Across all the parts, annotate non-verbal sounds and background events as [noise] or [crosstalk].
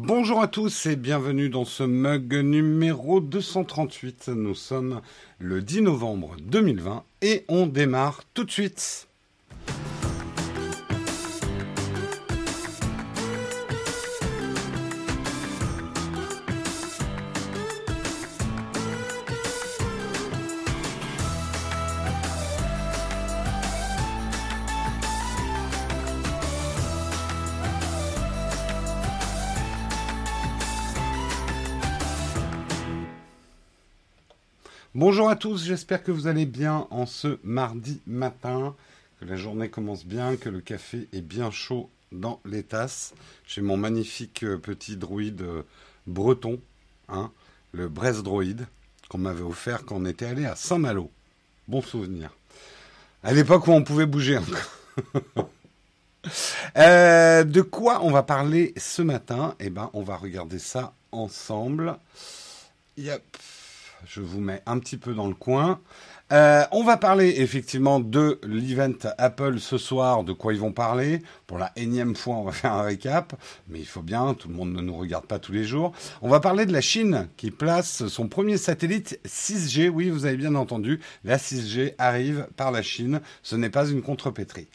Bonjour à tous et bienvenue dans ce mug numéro 238. Nous sommes le 10 novembre 2020 et on démarre tout de suite. Bonjour à tous, j'espère que vous allez bien en ce mardi matin, que la journée commence bien, que le café est bien chaud dans les tasses. J'ai mon magnifique euh, petit droïde euh, breton, hein, le Brest droïde, qu'on m'avait offert quand on était allé à Saint-Malo. Bon souvenir. À l'époque où on pouvait bouger encore. [laughs] Euh, de quoi on va parler ce matin? Eh ben, on va regarder ça ensemble. Yep je vous mets un petit peu dans le coin. Euh, on va parler effectivement de l'event Apple ce soir, de quoi ils vont parler? Pour la énième fois, on va [laughs] faire un récap, mais il faut bien, tout le monde ne nous regarde pas tous les jours. On va parler de la Chine qui place son premier satellite 6G. Oui, vous avez bien entendu, la 6G arrive par la Chine. Ce n'est pas une contrepétrie.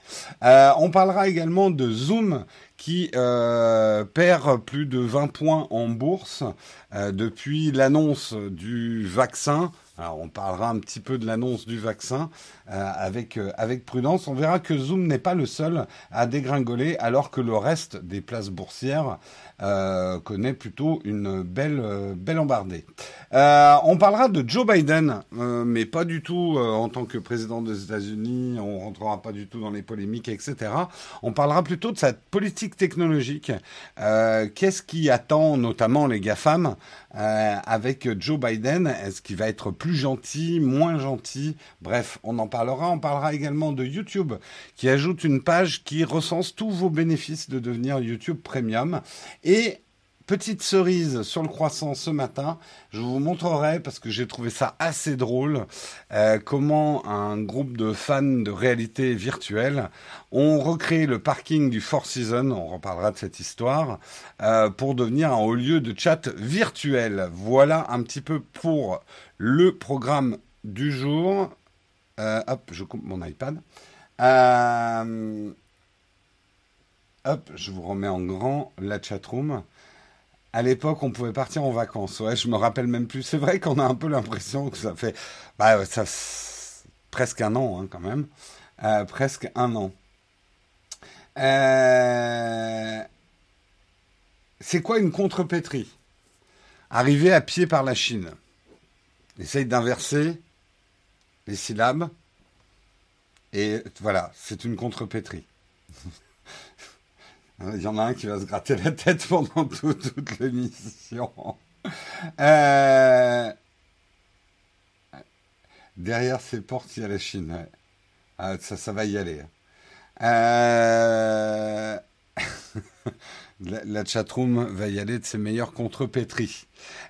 Euh, on parlera également de Zoom qui euh, perd plus de 20 points en bourse euh, depuis l'annonce du vaccin. Alors on parlera un petit peu de l'annonce du vaccin euh, avec, euh, avec prudence. On verra que Zoom n'est pas le seul à dégringoler alors que le reste des places boursières euh, connaît plutôt une belle, euh, belle embardée. Euh, on parlera de Joe Biden, euh, mais pas du tout en tant que président des États-Unis. On rentrera pas du tout dans les polémiques, etc. On parlera plutôt de sa politique technologique. Qu'est-ce qui attend notamment les GAFAM avec Joe Biden? Est-ce qu'il va être plus gentil, moins gentil? Bref, on en parlera. On parlera également de YouTube, qui ajoute une page qui recense tous vos bénéfices de devenir YouTube Premium. Et petite cerise sur le croissant ce matin, je vous montrerai, parce que j'ai trouvé ça assez drôle, euh, comment un groupe de fans de réalité virtuelle ont recréé le parking du Four Seasons, on reparlera de cette histoire, euh, pour devenir un haut lieu de chat virtuel. Voilà un petit peu pour le programme du jour. Euh, hop, je coupe mon iPad. Hop, je vous remets en grand la chatroom. À l'époque, on pouvait partir en vacances. Ouais, je me rappelle même plus. C'est vrai qu'on a un peu l'impression que ça fait bah, presque un an hein, quand même. Euh, presque un an. Euh, c'est quoi une contrepétrie? Arriver à pied par la Chine. Essaye d'inverser les syllabes. Et voilà, c'est une contrepétrie. Il y en a un qui va se gratter la tête pendant tout, toute l'émission. Euh... Derrière ces portes, il y a la Chine. Ah, ça, va y aller. Euh... [laughs] la, la chatroom va y aller de ses meilleures contrepétries.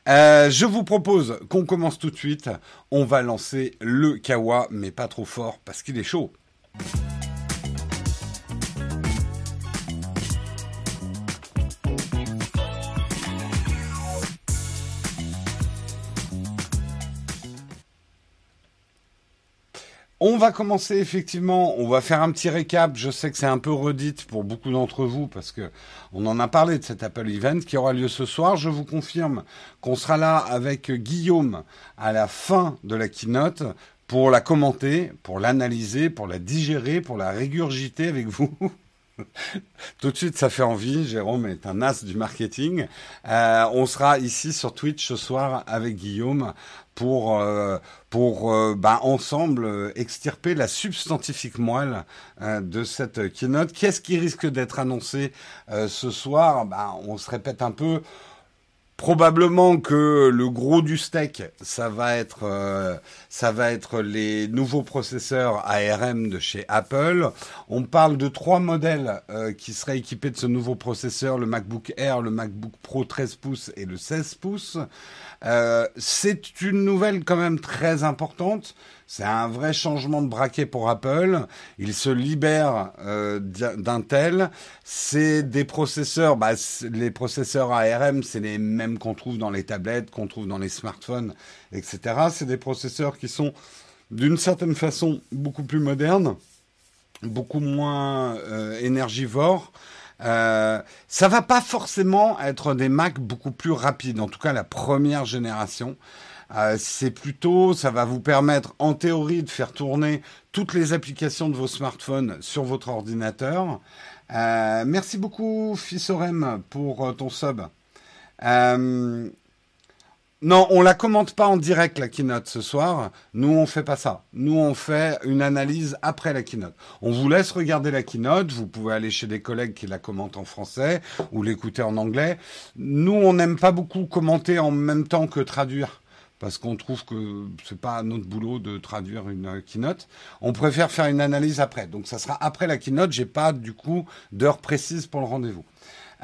Euh, je vous propose qu'on commence tout de suite. On va lancer le kawa, mais pas trop fort parce qu'il est chaud. On va commencer effectivement, on va faire un petit récap. Je sais que c'est un peu redite pour beaucoup d'entre vous parce que on en a parlé de cet Apple Event qui aura lieu ce soir. Je vous confirme qu'on sera là avec Guillaume à la fin de la keynote pour la commenter, pour l'analyser, pour la digérer, pour la régurgiter avec vous. [laughs] [laughs] Tout de suite, ça fait envie. Jérôme est un as du marketing. Euh, on sera ici sur Twitch ce soir avec Guillaume pour euh, pour euh, bah, ensemble extirper la substantifique moelle de cette keynote. Qu'est-ce qui risque d'être annoncé ce soir? Bah, On se répète un peu. Probablement que le gros du steak, ça va être, euh, ça va être les nouveaux processeurs ARM de chez Apple. On parle de trois modèles euh, qui seraient équipés de ce nouveau processeur le MacBook Air, le MacBook Pro 13 pouces et le 16 pouces. Euh, c'est une nouvelle quand même très importante. C'est un vrai changement de braquet pour Apple. Il se libère euh, d'Intel. C'est des processeurs, bah, les processeurs ARM, c'est les mêmes qu'on trouve dans les tablettes, qu'on trouve dans les smartphones, etc. C'est des processeurs qui sont d'une certaine façon beaucoup plus modernes, beaucoup moins euh, énergivores. Euh, ça va pas forcément être des Mac beaucoup plus rapides, en tout cas la première génération. Euh, c'est plutôt, ça va vous permettre en théorie de faire tourner toutes les applications de vos smartphones sur votre ordinateur. Euh, merci beaucoup Fissorem pour euh, ton sub. non, on la commente pas en direct la keynote ce soir. Nous, on fait pas ça. Nous, on fait une analyse après la keynote. On vous laisse regarder la keynote. Vous pouvez aller chez des collègues qui la commentent en français ou l'écouter en anglais. Nous, on n'aime pas beaucoup commenter en même temps que traduire parce qu'on trouve que c'est pas notre boulot de traduire une keynote. On préfère faire une analyse après. Donc ça sera après la keynote. J'ai pas du coup d'heure précise pour le rendez-vous.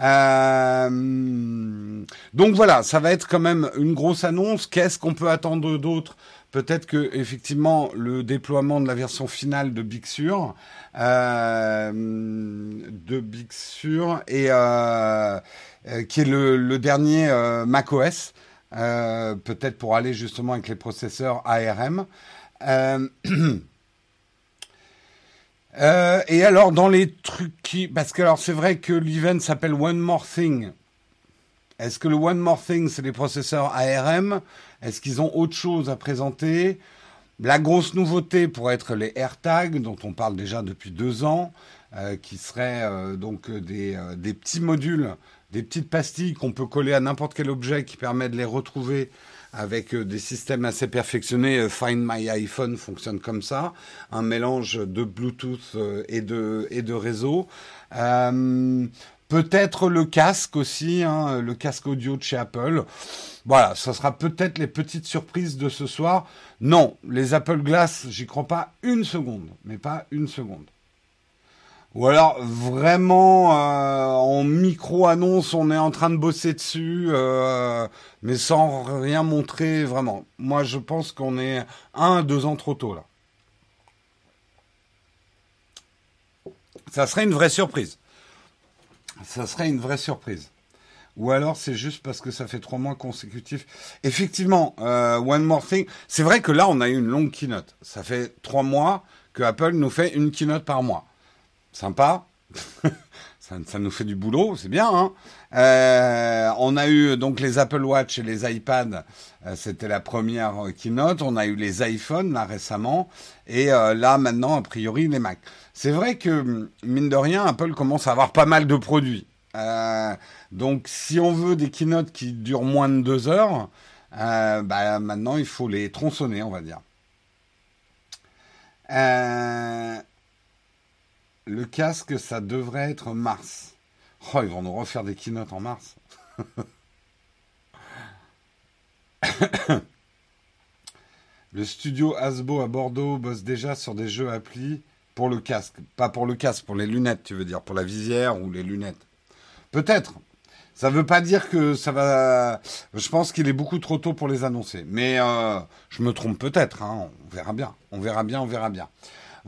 Euh, donc voilà, ça va être quand même une grosse annonce. Qu'est-ce qu'on peut attendre d'autre? Peut-être que effectivement le déploiement de la version finale de Big Sur, euh, de Big Sur et euh, qui est le dernier macOS. Euh, peut-être pour aller justement avec les processeurs ARM. Euh, [clears throat] euh, et alors dans les trucs qui, parce que alors c'est vrai que l'event s'appelle One More Thing. Est-ce que le One More Thing c'est les processeurs ARM Est-ce qu'ils ont autre chose à présenter? La grosse nouveauté pourrait être les AirTags dont on parle déjà depuis deux ans, qui seraient donc des petits modules des petites pastilles qu'on peut coller à n'importe quel objet qui permet de les retrouver avec euh, des systèmes assez perfectionnés. Euh, Find My iPhone fonctionne comme ça, un mélange de Bluetooth euh, et de, et de réseau. peut-être le casque aussi, hein, le casque audio de chez Apple. Voilà, ça sera peut-être les petites surprises de ce soir. Non, les Apple Glass, j'y crois pas une seconde, mais pas une seconde. Ou alors vraiment euh, en micro-annonce, on est en train de bosser dessus, euh, mais sans rien montrer vraiment. Moi, je pense qu'on est un, deux ans trop tôt là. Ça serait une vraie surprise. Ça serait une vraie surprise. Ou alors c'est juste parce que ça fait trois mois consécutifs. Effectivement, euh, One More Thing, c'est vrai que là on a eu une longue keynote. Ça fait trois mois que Apple nous fait une keynote par mois sympa. [laughs] ça, nous fait du boulot, c'est bien. Hein euh, on a eu donc les Apple Watch et les iPads, euh, c'était la première keynote. On a eu les iPhones là récemment, et euh, là maintenant a priori les Mac. C'est vrai que mine de rien, Apple commence à avoir pas mal de produits. donc si on veut des keynotes qui durent moins de deux heures, bah, maintenant il faut les tronçonner, on va dire. Euh, le casque, ça devrait être mars. Oh, ils vont nous refaire des keynotes en mars. [coughs] le studio Asbo à Bordeaux bosse déjà sur des jeux applis pour le casque. Pas pour le casque, pour les lunettes, tu veux dire, pour la visière ou les lunettes. Peut-être. Ça ne veut pas dire que ça va. Je pense qu'il est beaucoup trop tôt pour les annoncer. Mais euh, je me trompe peut-être. Hein. On verra bien. On verra bien, on verra bien.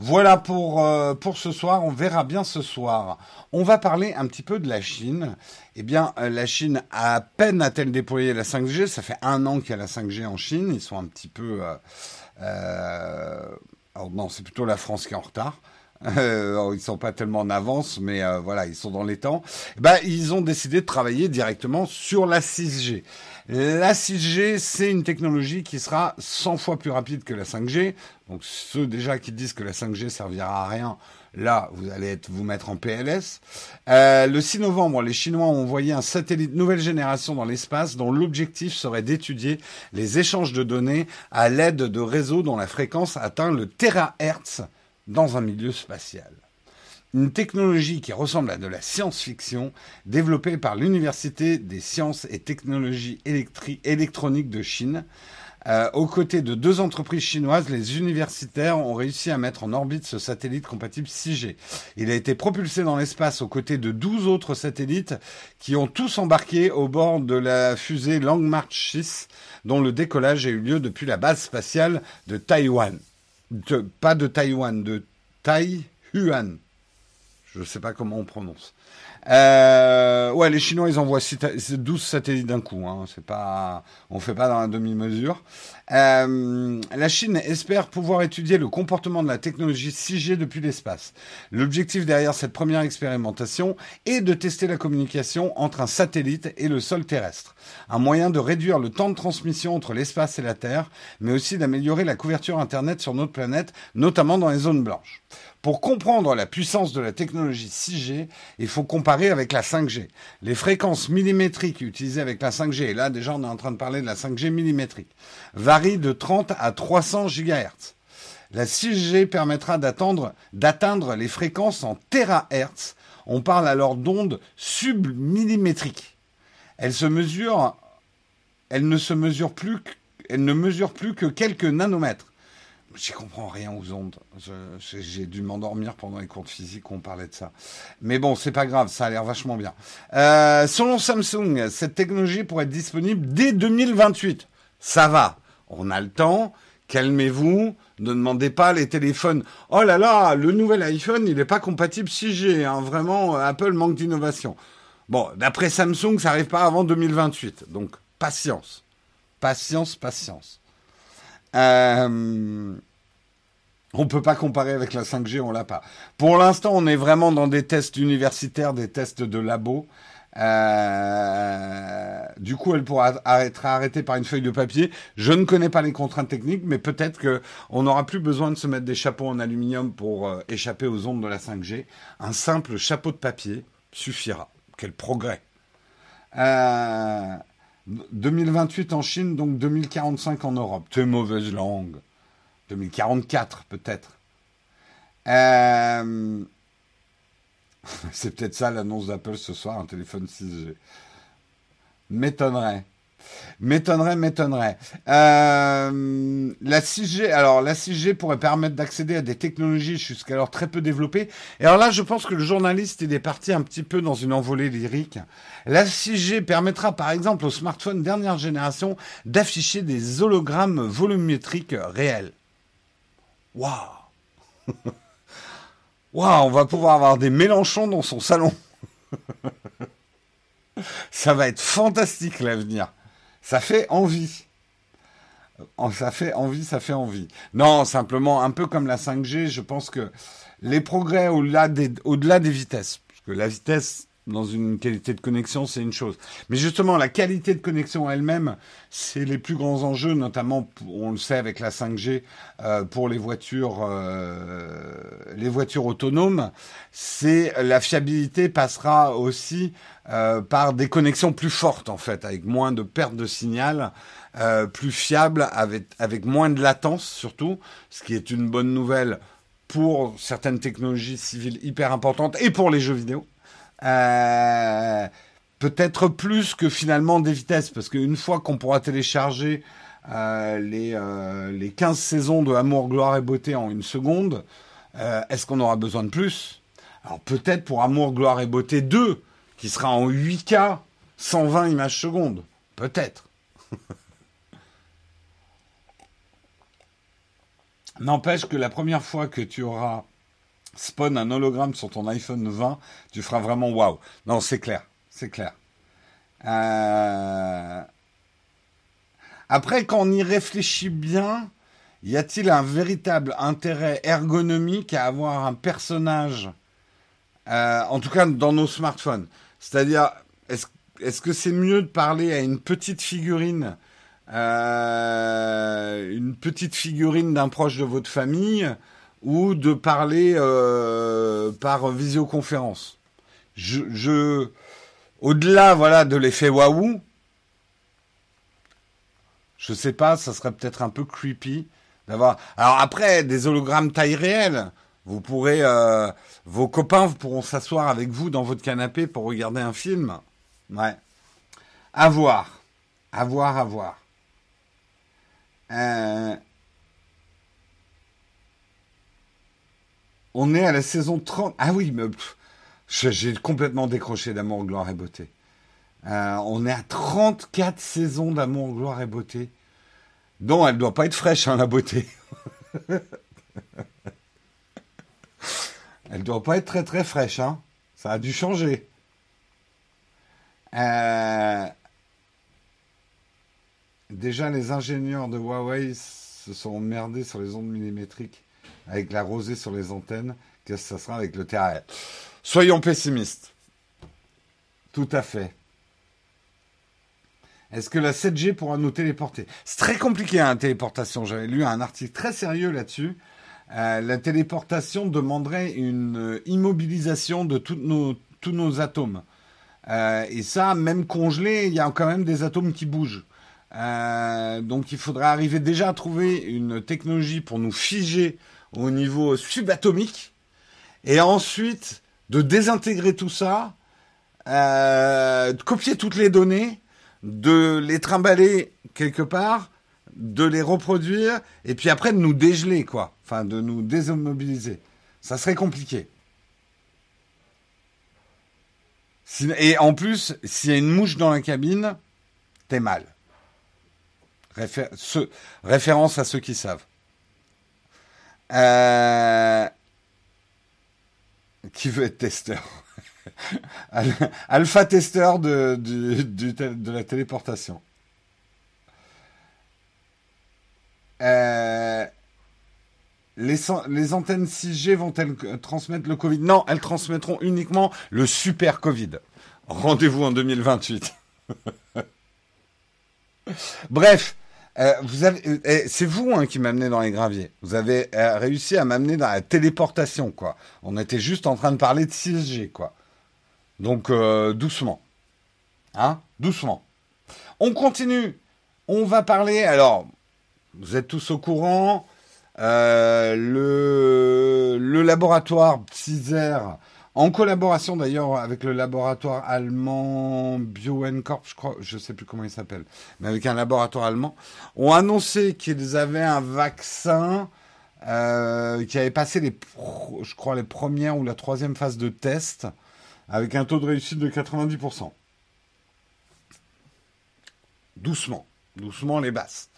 Voilà pour, euh, pour ce soir. On verra bien ce soir. On va parler un petit peu de la Chine. Eh bien, euh, la Chine, à peine a-t-elle déployé la 5G. Ça fait un an qu'il y a la 5G en Chine. Ils sont un petit peu... Euh, non, c'est plutôt la France qui est en retard. [laughs] Euh, ils sont pas tellement en avance, mais voilà, ils sont dans les temps. Eh ben, ils ont décidé de travailler directement sur la 6G. La 6G, c'est une technologie qui sera 100 fois plus rapide que la 5G. Donc ceux déjà qui disent que la 5G servira à rien, là, vous allez vous mettre en PLS. Euh, le 6 novembre, les Chinois ont envoyé un satellite nouvelle génération dans l'espace dont l'objectif serait d'étudier les échanges de données à l'aide de réseaux dont la fréquence atteint le terahertz dans un milieu spatial une technologie qui ressemble à de la science-fiction, développée par l'Université des sciences et technologies électroniques de Chine. Euh, aux côtés de deux entreprises chinoises, les universitaires ont réussi à mettre en orbite ce satellite compatible 6G. Il a été propulsé dans l'espace aux côtés de 12 autres satellites qui ont tous embarqué au bord de la fusée Long March 6, dont le décollage a eu lieu depuis la base spatiale de Taïwan. pas de Taïwan, de Taïhuan. Je ne sais pas comment on prononce. Euh, ouais, les Chinois, ils envoient 12 satellites d'un coup. Hein. C'est pas, on fait pas dans la demi-mesure. Euh, la Chine espère pouvoir étudier le comportement de la technologie 6G depuis l'espace. L'objectif derrière cette première expérimentation est de tester la communication entre un satellite et le sol terrestre. Un moyen de réduire le temps de transmission entre l'espace et la Terre, mais aussi d'améliorer la couverture Internet sur notre planète, notamment dans les zones blanches. Pour comprendre la puissance de la technologie 6G, il faut comparer avec la 5G. Les fréquences millimétriques utilisées avec la 5G, et là déjà on est en train de parler de la 5G millimétrique, varient de 30 à 300 GHz. La 6G permettra d'atteindre les fréquences en terahertz. On parle alors d'ondes submillimétriques. Elle ne se mesure plus, que quelques nanomètres. J'y comprends rien aux ondes. J'ai dû m'endormir pendant les cours de physique où on parlait de ça. Mais bon, c'est pas grave, ça a l'air vachement bien. Euh, selon Samsung, cette technologie pourrait être disponible dès 2028. Ça va, on a le temps. Calmez-vous, ne demandez pas les téléphones. Oh là là, le nouvel iPhone, il n'est pas compatible 6G. Hein. Vraiment, Apple manque d'innovation. Bon, d'après Samsung, ça n'arrive pas avant 2028. Donc, patience. Patience, patience. Euh, on peut pas comparer avec la 5G, on l'a pas. Pour l'instant, on est vraiment dans des tests universitaires, des tests de labo. Euh, du coup, elle pourra être arrêtée par une feuille de papier. Je ne connais pas les contraintes techniques, mais peut-être que on n'aura plus besoin de se mettre des chapeaux en aluminium pour euh, échapper aux ondes de la 5G. Un simple chapeau de papier suffira. Quel progrès. Euh, 2028 en Chine, donc 2045 en Europe. C'est mauvaise langue. 2044 peut-être. Euh, [laughs] c'est peut-être ça l'annonce d'Apple ce soir, un téléphone 6G. M'étonnerait. M'étonnerait, m'étonnerait. Euh, la 6G, alors la 6G pourrait permettre d'accéder à des technologies jusqu'alors très peu développées. Et alors là, je pense que le journaliste est parti un petit peu dans une envolée lyrique. La 6G permettra par exemple aux smartphones dernière génération d'afficher des hologrammes volumétriques réels. Waouh [laughs] Waouh, on va pouvoir avoir des Mélenchons dans son salon. [laughs] Ça va être fantastique l'avenir. Ça fait envie. Ça fait envie, ça fait envie. Non, simplement, un peu comme la 5G, je pense que les progrès au-delà des, au-delà des vitesses, parce que la vitesse, dans une qualité de connexion, c'est une chose. Mais justement, la qualité de connexion elle-même, c'est les plus grands enjeux, notamment, on le sait avec la 5G, euh, pour les voitures, euh, les voitures autonomes. C'est la fiabilité passera aussi euh, par des connexions plus fortes, en fait, avec moins de perte de signal, plus fiable, avec, avec moins de latence surtout, ce qui est une bonne nouvelle pour certaines technologies civiles hyper importantes et pour les jeux vidéo. Euh, peut-être plus que finalement des vitesses, parce qu'une fois qu'on pourra télécharger euh, les, euh, les 15 saisons de Amour, Gloire et Beauté en une seconde, est-ce qu'on aura besoin de plus? Alors peut-être pour Amour, Gloire et Beauté 2, qui sera en 8K, 120 images secondes. Peut-être. [laughs] N'empêche que la première fois que tu auras spawn un hologramme sur ton iPhone 20, tu feras vraiment waouh. Non, c'est clair, c'est clair. Euh, après, quand on y réfléchit bien, y a-t-il un véritable intérêt ergonomique à avoir un personnage, euh, en tout cas dans nos smartphones? C'est-à-dire, est-ce que c'est mieux de parler à une petite figurine, euh, une petite figurine d'un proche de votre famille, ou de parler euh, par visioconférence. Je, au-delà voilà de l'effet waouh, je sais pas, ça serait peut-être un peu creepy d'avoir. Alors après des hologrammes taille réelle, vous pourrez, euh, vos copains pourront s'asseoir avec vous dans votre canapé pour regarder un film. Ouais. À voir, à voir, à voir. Euh, On est à la saison 30. Ah oui, mais j'ai complètement décroché d'amour, gloire et beauté. Euh, on est à 34 saisons d'amour, gloire et beauté. Non, elle ne doit pas être fraîche, hein, la beauté. [laughs] Elle doit pas être très très fraîche, hein. Ça a dû changer. Euh, déjà, les ingénieurs de Huawei se sont merdés sur les ondes millimétriques avec la rosée sur les antennes. Qu'est-ce que ça sera avec le terrain Soyons pessimistes. Tout à fait. Est-ce que la 7G pourra nous téléporter? C'est très compliqué, la hein, téléportation. J'avais lu un article très sérieux là-dessus. Euh, la téléportation demanderait une euh, immobilisation de tous nos atomes. Euh, et ça, même congelé, il y a quand même des atomes qui bougent. donc il faudrait arriver déjà à trouver une technologie pour nous figer au niveau subatomique. Et ensuite, de désintégrer tout ça, de copier toutes les données, de les trimballer quelque part, de les reproduire, et puis après de nous dégeler, quoi. Enfin, de nous démobiliser. Ça serait compliqué. Et en plus, s'il y a une mouche dans la cabine, t'es mal. référence à ceux qui savent. Euh, qui veut être testeur [laughs] Alpha testeur de, de la téléportation. Euh, les, les, antennes 6G vont-elles transmettre le Covid? Non, elles transmettront uniquement le super Covid. Rendez-vous en 2028. [laughs] Bref, euh, euh, c'est vous hein, qui m'amenez dans les graviers. Vous avez réussi à m'amener dans la téléportation, quoi. On était juste en train de parler de 6G, quoi. Donc doucement, hein, doucement. On continue. On va parler. Alors, vous êtes tous au courant. Euh, le, le, laboratoire Pfizer, en collaboration d'ailleurs avec le laboratoire allemand BioNcorp, je crois, je sais plus comment il s'appelle, mais avec un laboratoire allemand, ont annoncé qu'ils avaient un vaccin euh, qui avait passé les, je crois, les premières ou la troisième phase de test avec un taux de réussite de 90%. Doucement, doucement les basses.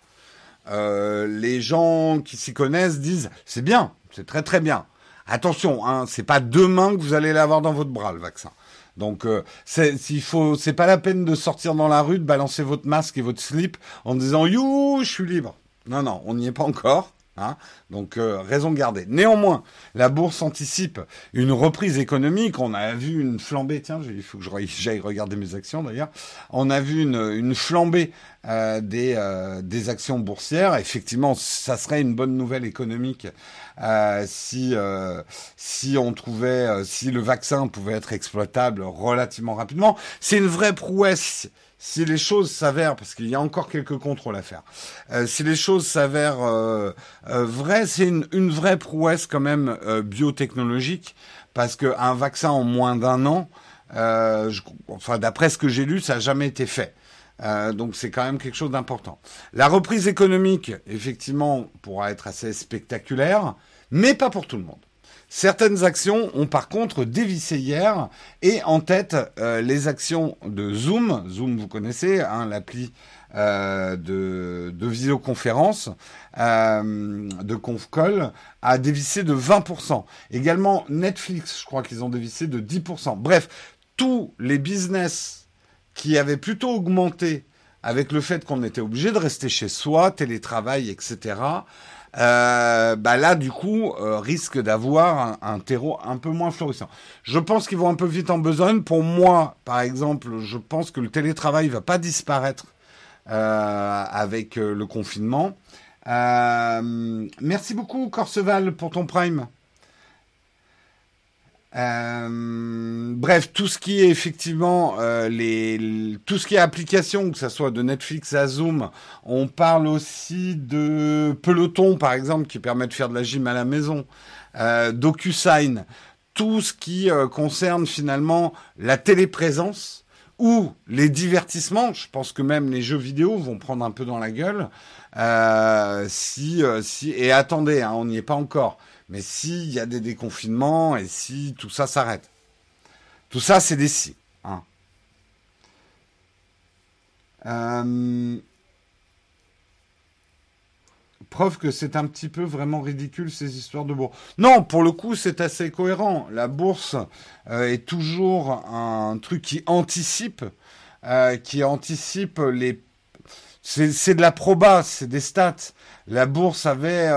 Euh, les gens qui s'y connaissent disent c'est bien, c'est très très bien. Attention, hein, c'est pas demain que vous allez l'avoir dans votre bras le vaccin. Donc euh, c'est s'il faut, c'est pas la peine de sortir dans la rue, de balancer votre masque et votre slip en disant you, je suis libre. Non non, on n'y est pas encore. Hein Donc euh, raison de garder. Néanmoins, la bourse anticipe une reprise économique. On a vu une flambée. Tiens, il faut que j'aille regarder mes actions d'ailleurs. On a vu une, une flambée euh, des, euh, des actions boursières. Effectivement, ça serait une bonne nouvelle économique euh, si si on trouvait si le vaccin pouvait être exploitable relativement rapidement. C'est une vraie prouesse si les choses s'avèrent, parce qu'il y a encore quelques contrôles à faire, euh, si les choses s'avèrent euh, euh, vraies, c'est une, une, vraie prouesse quand même biotechnologique, parce qu'un vaccin en moins d'un an, je, enfin d'après ce que j'ai lu, ça n'a jamais été fait. donc c'est quand même quelque chose d'important. La reprise économique, effectivement, pourra être assez spectaculaire, mais pas pour tout le monde. Certaines actions ont par contre dévissé hier et en tête euh, les actions de Zoom. Zoom, vous connaissez, hein, l'appli euh, de, de, visioconférence, euh, de ConfCall, a dévissé de 20%. Également Netflix, je crois qu'ils ont dévissé de 10%. Bref, tous les business qui avaient plutôt augmenté avec le fait qu'on était obligé de rester chez soi, télétravail, etc., euh, bah là, du coup, euh, risque d'avoir un, terreau un peu moins florissant. Je pense qu'ils vont un peu vite en besogne. Pour moi, par exemple, je pense que le télétravail va pas disparaître euh, avec le confinement. merci beaucoup, Corseval, pour ton prime. Euh, bref, tout ce qui est effectivement euh, les, tout ce qui est application, que ce soit de Netflix à Zoom, on parle aussi de Peloton par exemple qui permet de faire de la gym à la maison, euh, DocuSign, tout ce qui euh, concerne finalement la téléprésence ou les divertissements. Je pense que même les jeux vidéo vont prendre un peu dans la gueule. Si, si et attendez, hein, on n'y est pas encore. Mais s'il y a des déconfinements et si tout ça s'arrête. Tout ça, c'est des si. Hein. Preuve que c'est un petit peu vraiment ridicule ces histoires de bourse. Non, pour le coup, c'est assez cohérent. La bourse euh, est toujours un truc qui anticipe, euh, qui anticipe les. C'est de la proba, c'est des stats. La bourse avait.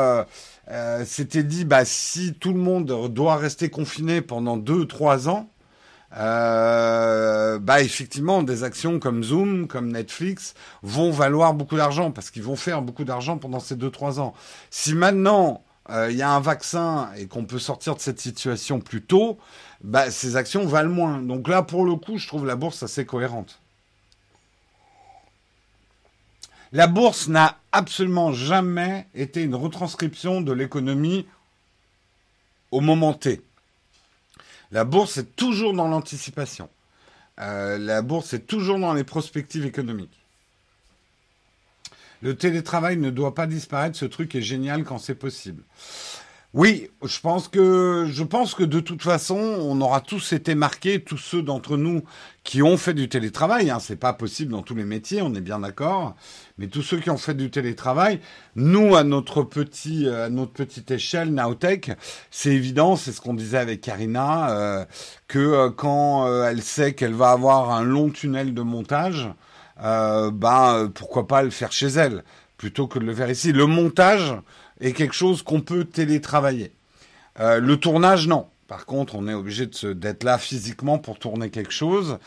Euh, s'était dit, bah, si tout le monde doit rester confiné pendant 2-3 ans, euh, bah effectivement, des actions comme Zoom, comme Netflix vont valoir beaucoup d'argent parce qu'ils vont faire beaucoup d'argent pendant ces 2-3 ans. Si maintenant euh, il y a un vaccin et qu'on peut sortir de cette situation plus tôt, bah, ces actions valent moins. Donc là, pour le coup, je trouve la bourse assez cohérente. La bourse n'a absolument jamais été une retranscription de l'économie au moment T. La bourse est toujours dans l'anticipation. Euh, la bourse est toujours dans les prospectives économiques. Le télétravail ne doit pas disparaître, ce truc est génial quand c'est possible. Oui, je pense que de toute façon, on aura tous été marqués, tous ceux d'entre nous qui ont fait du télétravail. Hein, c'est pas possible dans tous les métiers, on est bien d'accord. Mais tous ceux qui ont fait du télétravail, nous à notre petit à notre petite échelle, Naotech, c'est évident, c'est ce qu'on disait avec Karina, euh, que euh, quand euh, elle sait qu'elle va avoir un long tunnel de montage, ben pourquoi pas le faire chez elle plutôt que de le faire ici. Le montage est quelque chose qu'on peut télétravailler. Euh, le tournage, non. Par contre, on est obligé d'être là physiquement pour tourner quelque chose.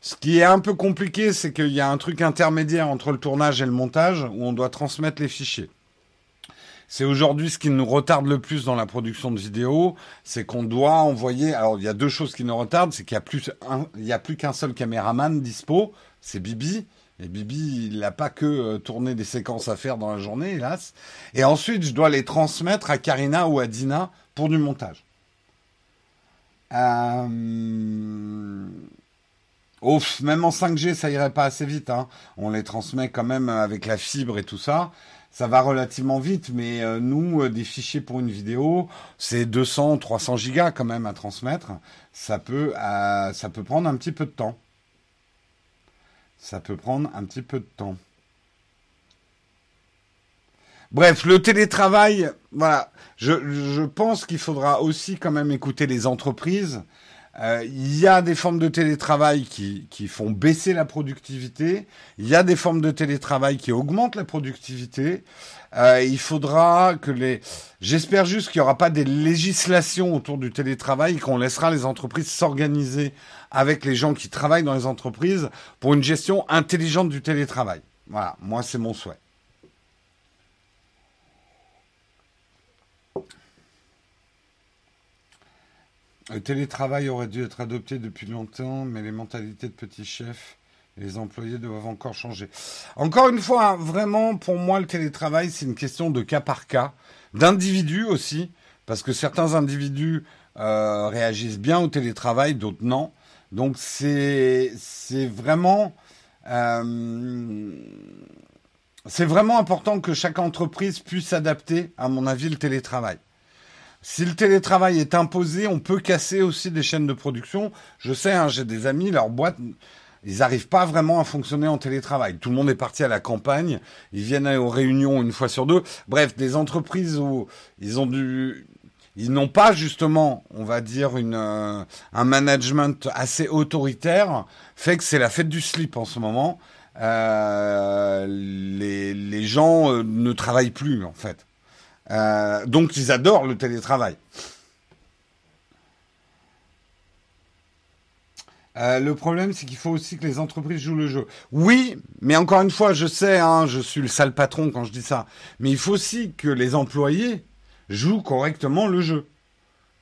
Ce qui est un peu compliqué, c'est qu'il y a un truc intermédiaire entre le tournage et le montage où on doit transmettre les fichiers. C'est aujourd'hui ce qui nous retarde le plus dans la production de vidéos, c'est qu'on doit envoyer. Alors il y a deux choses qui nous retardent, c'est qu'il y a plus plus qu'un seul caméraman dispo, c'est Bibi. Et Bibi, il n'a pas que euh, tourné des séquences à faire dans la journée, hélas. Et ensuite, je dois les transmettre à Karina ou à Dina pour du montage. Euh... Ouf, même en 5G, ça irait pas assez vite. Hein. On les transmet quand même avec la fibre et tout ça. Ça va relativement vite, mais euh, nous, euh, des fichiers pour une vidéo, c'est 200, 300 gigas quand même à transmettre. Ça peut, ça peut prendre un petit peu de temps ça peut prendre un petit peu de temps. Bref, le télétravail, voilà, je, pense qu'il faudra aussi quand même écouter les entreprises. Euh, il y a des formes de télétravail qui, font baisser la productivité. Il y a des formes de télétravail qui augmentent la productivité. Euh, il faudra que les. J'espère juste qu'il n'y aura pas des législations autour du télétravail, qu'on laissera les entreprises s'organiser avec les gens qui travaillent dans les entreprises pour une gestion intelligente du télétravail. Voilà, moi c'est mon souhait. Le télétravail aurait dû être adopté depuis longtemps, mais les mentalités de petits chefs et les employés doivent encore changer. Encore une fois, vraiment, pour moi, le télétravail, c'est une question de cas par cas, d'individus aussi, parce que certains individus euh, réagissent bien au télétravail, d'autres non. Donc c'est c'est vraiment euh, c'est vraiment important que chaque entreprise puisse adapter, à mon avis, le télétravail. Si le télétravail est imposé, on peut casser aussi des chaînes de production. Je sais, hein, j'ai des amis, leur boîte, ils n'arrivent pas vraiment à fonctionner en télétravail. Tout le monde est parti à la campagne, ils viennent aux réunions une fois sur deux. Bref, des entreprises où ils ont dû, ils n'ont pas justement, on va dire, une, euh, un management assez autoritaire, fait que c'est la fête du slip en ce moment. Euh, les, les, gens euh, ne travaillent plus en fait. Euh, donc ils adorent le télétravail. Euh, le problème, c'est qu'il faut aussi que les entreprises jouent le jeu. Oui, mais encore une fois, je sais, hein, je suis le sale patron quand je dis ça, mais il faut aussi que les employés joue correctement le jeu.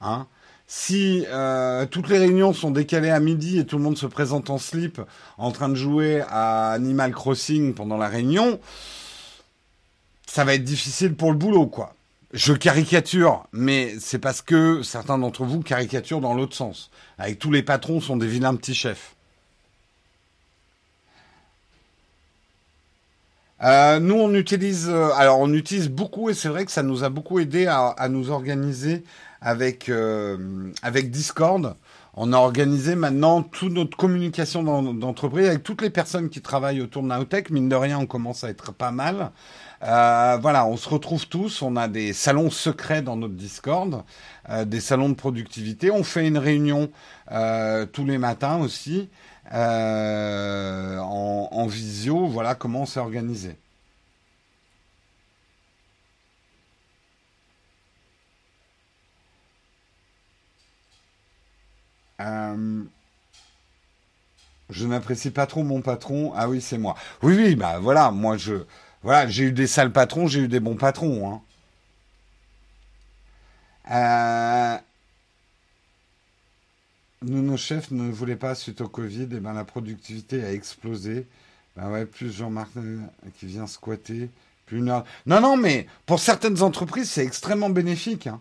Hein si euh, toutes les réunions sont décalées à midi et tout le monde se présente en slip en train de jouer à Animal Crossing pendant la réunion, ça va être difficile pour le boulot, quoi. Je caricature, mais c'est parce que certains d'entre vous caricaturent dans l'autre sens. Avec tous les patrons sont des vilains petits chefs. Euh, nous, on utilise, euh, alors on utilise beaucoup et c'est vrai que ça nous a beaucoup aidé à, nous organiser avec euh, avec Discord. on a organisé maintenant toute notre communication d'entreprise avec toutes les personnes qui travaillent autour de Naotech. Mine de rien, on commence à être pas mal. Euh, voilà, on se retrouve tous. On a des salons secrets dans notre Discord, euh, des salons de productivité. On fait une réunion euh, tous les matins aussi en, en visio. Voilà comment on s'est organisé. Je n'apprécie pas trop mon patron. Ah oui, c'est moi. Oui, oui, bah voilà, moi je, voilà, j'ai eu des sales patrons, j'ai eu des bons patrons. Hein. Euh, nous, nos chefs ne voulaient pas suite au Covid, et ben la productivité a explosé. Ben ouais, plus Jean-Marc euh, qui vient squatter, plus. Non, non, mais pour certaines entreprises, c'est extrêmement bénéfique. Hein.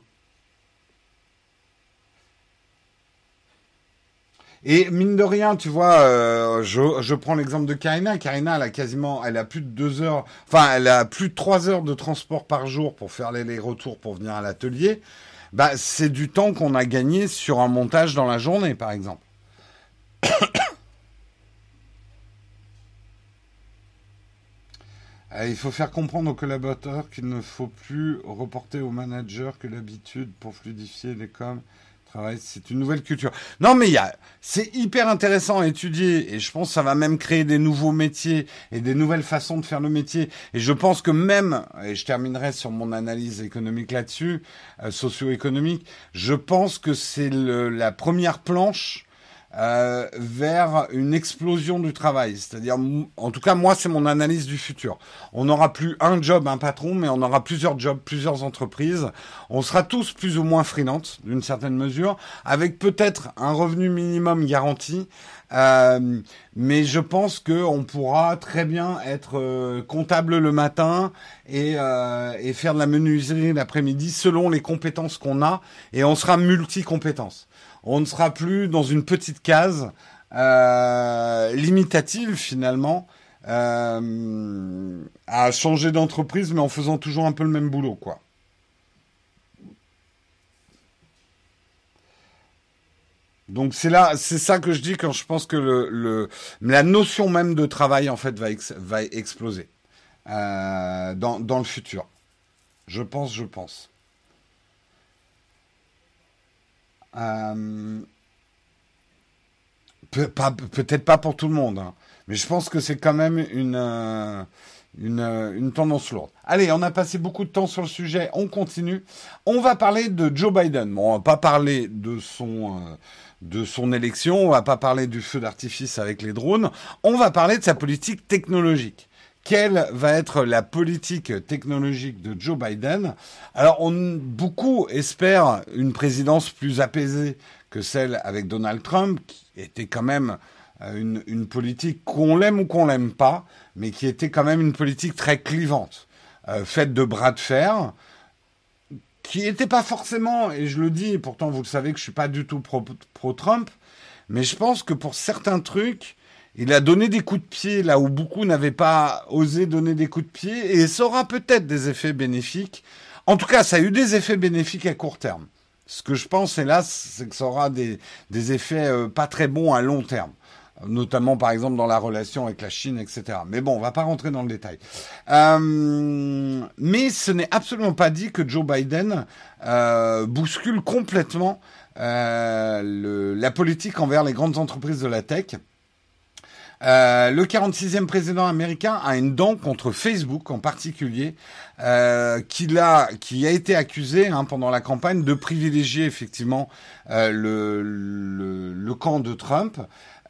Et mine de rien, tu vois, euh, je, prends l'exemple de Karina. Karina, elle a quasiment, elle a plus de deux heures, enfin, elle a plus de trois heures de transport par jour pour faire les retours pour venir à l'atelier. Bah, c'est du temps qu'on a gagné sur un montage dans la journée, par exemple. [coughs] Euh, il faut faire comprendre aux collaborateurs qu'il ne faut plus reporter au manager que l'habitude pour fluidifier les coms c'est une nouvelle culture. Non, mais il y a, c'est hyper intéressant à étudier et je pense que ça va même créer des nouveaux métiers et des nouvelles façons de faire le métier. Et je pense que même, et je terminerai sur mon analyse économique là-dessus, euh, socio-économique, je pense que c'est la première planche euh, vers une explosion du travail. C'est-à-dire, en tout cas, moi, c'est mon analyse du futur. On n'aura plus un job, un patron, mais on aura plusieurs jobs, plusieurs entreprises. On sera tous plus ou moins freelance, d'une certaine mesure, avec peut-être un revenu minimum garanti. Euh, mais je pense qu'on pourra très bien être euh, comptable le matin et, euh, et faire de la menuiserie l'après-midi selon les compétences qu'on a et on sera multi-compétences on ne sera plus dans une petite case euh, limitative finalement euh, à changer d'entreprise, mais en faisant toujours un peu le même boulot, quoi. Donc c'est là, c'est ça que je dis quand je pense que le, la notion même de travail en fait va, va exploser euh, dans, dans le futur. Je pense, je pense. Euh, peut-être pas pour tout le monde, hein. mais je pense que c'est quand même une, euh, une, tendance lourde. Allez, on a passé beaucoup de temps sur le sujet, on continue. On va parler de Joe Biden. Bon, on va pas parler de son, de son élection, on va pas parler du feu d'artifice avec les drones, on va parler de sa politique technologique. Quelle va être la politique technologique de Joe Biden? Alors, on, beaucoup espèrent une présidence plus apaisée que celle avec Donald Trump, qui était quand même euh, une, une politique qu'on l'aime ou qu'on l'aime pas, mais qui était quand même une politique très clivante, euh, faite de bras de fer, qui n'était pas forcément, et je le dis, et pourtant vous le savez que je suis pas du tout pro-Trump, mais je pense que pour certains trucs, il a donné des coups de pied là où beaucoup n'avaient pas osé donner des coups de pied et ça aura peut-être des effets bénéfiques. En tout cas, ça a eu des effets bénéfiques à court terme. Ce que je pense, hélas, c'est que ça aura des, des effets euh, pas très bons à long terme notamment par exemple dans la relation avec la Chine, etc. Mais bon, on va pas rentrer dans le détail. Euh, mais ce n'est absolument pas dit que Joe Biden euh, bouscule complètement euh, le, la politique envers les grandes entreprises de la tech. Euh, le 46e président américain a une dent contre Facebook en particulier, euh, qui, a, qui a été accusé hein, pendant la campagne de privilégier effectivement euh, le, camp de Trump.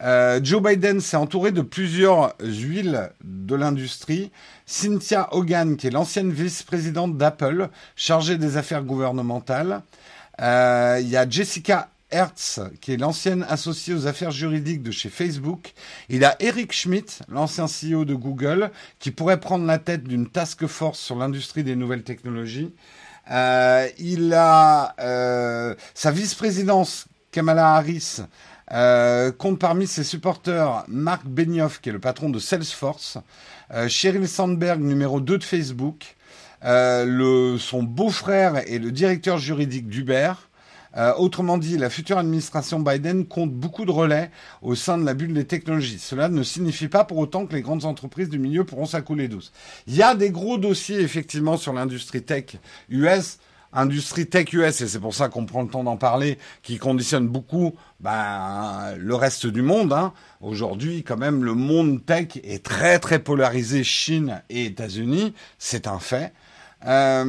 Euh, Joe Biden s'est entouré de plusieurs huiles de l'industrie. Cynthia Hogan, qui est l'ancienne vice-présidente d'Apple, chargée des affaires gouvernementales. Euh, il y a Jessica Hertz, qui est l'ancienne associée aux affaires juridiques de chez Facebook. Il a Eric Schmidt, l'ancien CEO de Google, qui pourrait prendre la tête d'une task force sur l'industrie des nouvelles technologies. Euh, il a euh, sa vice-présidence, Kamala Harris, euh, compte parmi ses supporters Mark Benioff, qui est le patron de Salesforce, euh, Sheryl Sandberg, numéro 2 de Facebook, euh, le, son beau-frère est le directeur juridique d'Uber, Euh, autrement dit, la future administration Biden compte beaucoup de relais au sein de la bulle des technologies. Cela ne signifie pas pour autant que les grandes entreprises du milieu pourront s'accouler douce. Il y a des gros dossiers effectivement sur l'industrie tech US industrie tech US, et c'est pour ça qu'on prend le temps d'en parler, qui conditionne beaucoup ben, le reste du monde. Hein. Aujourd'hui, quand même, le monde tech est très très polarisé, Chine et États-Unis, c'est un fait. Euh,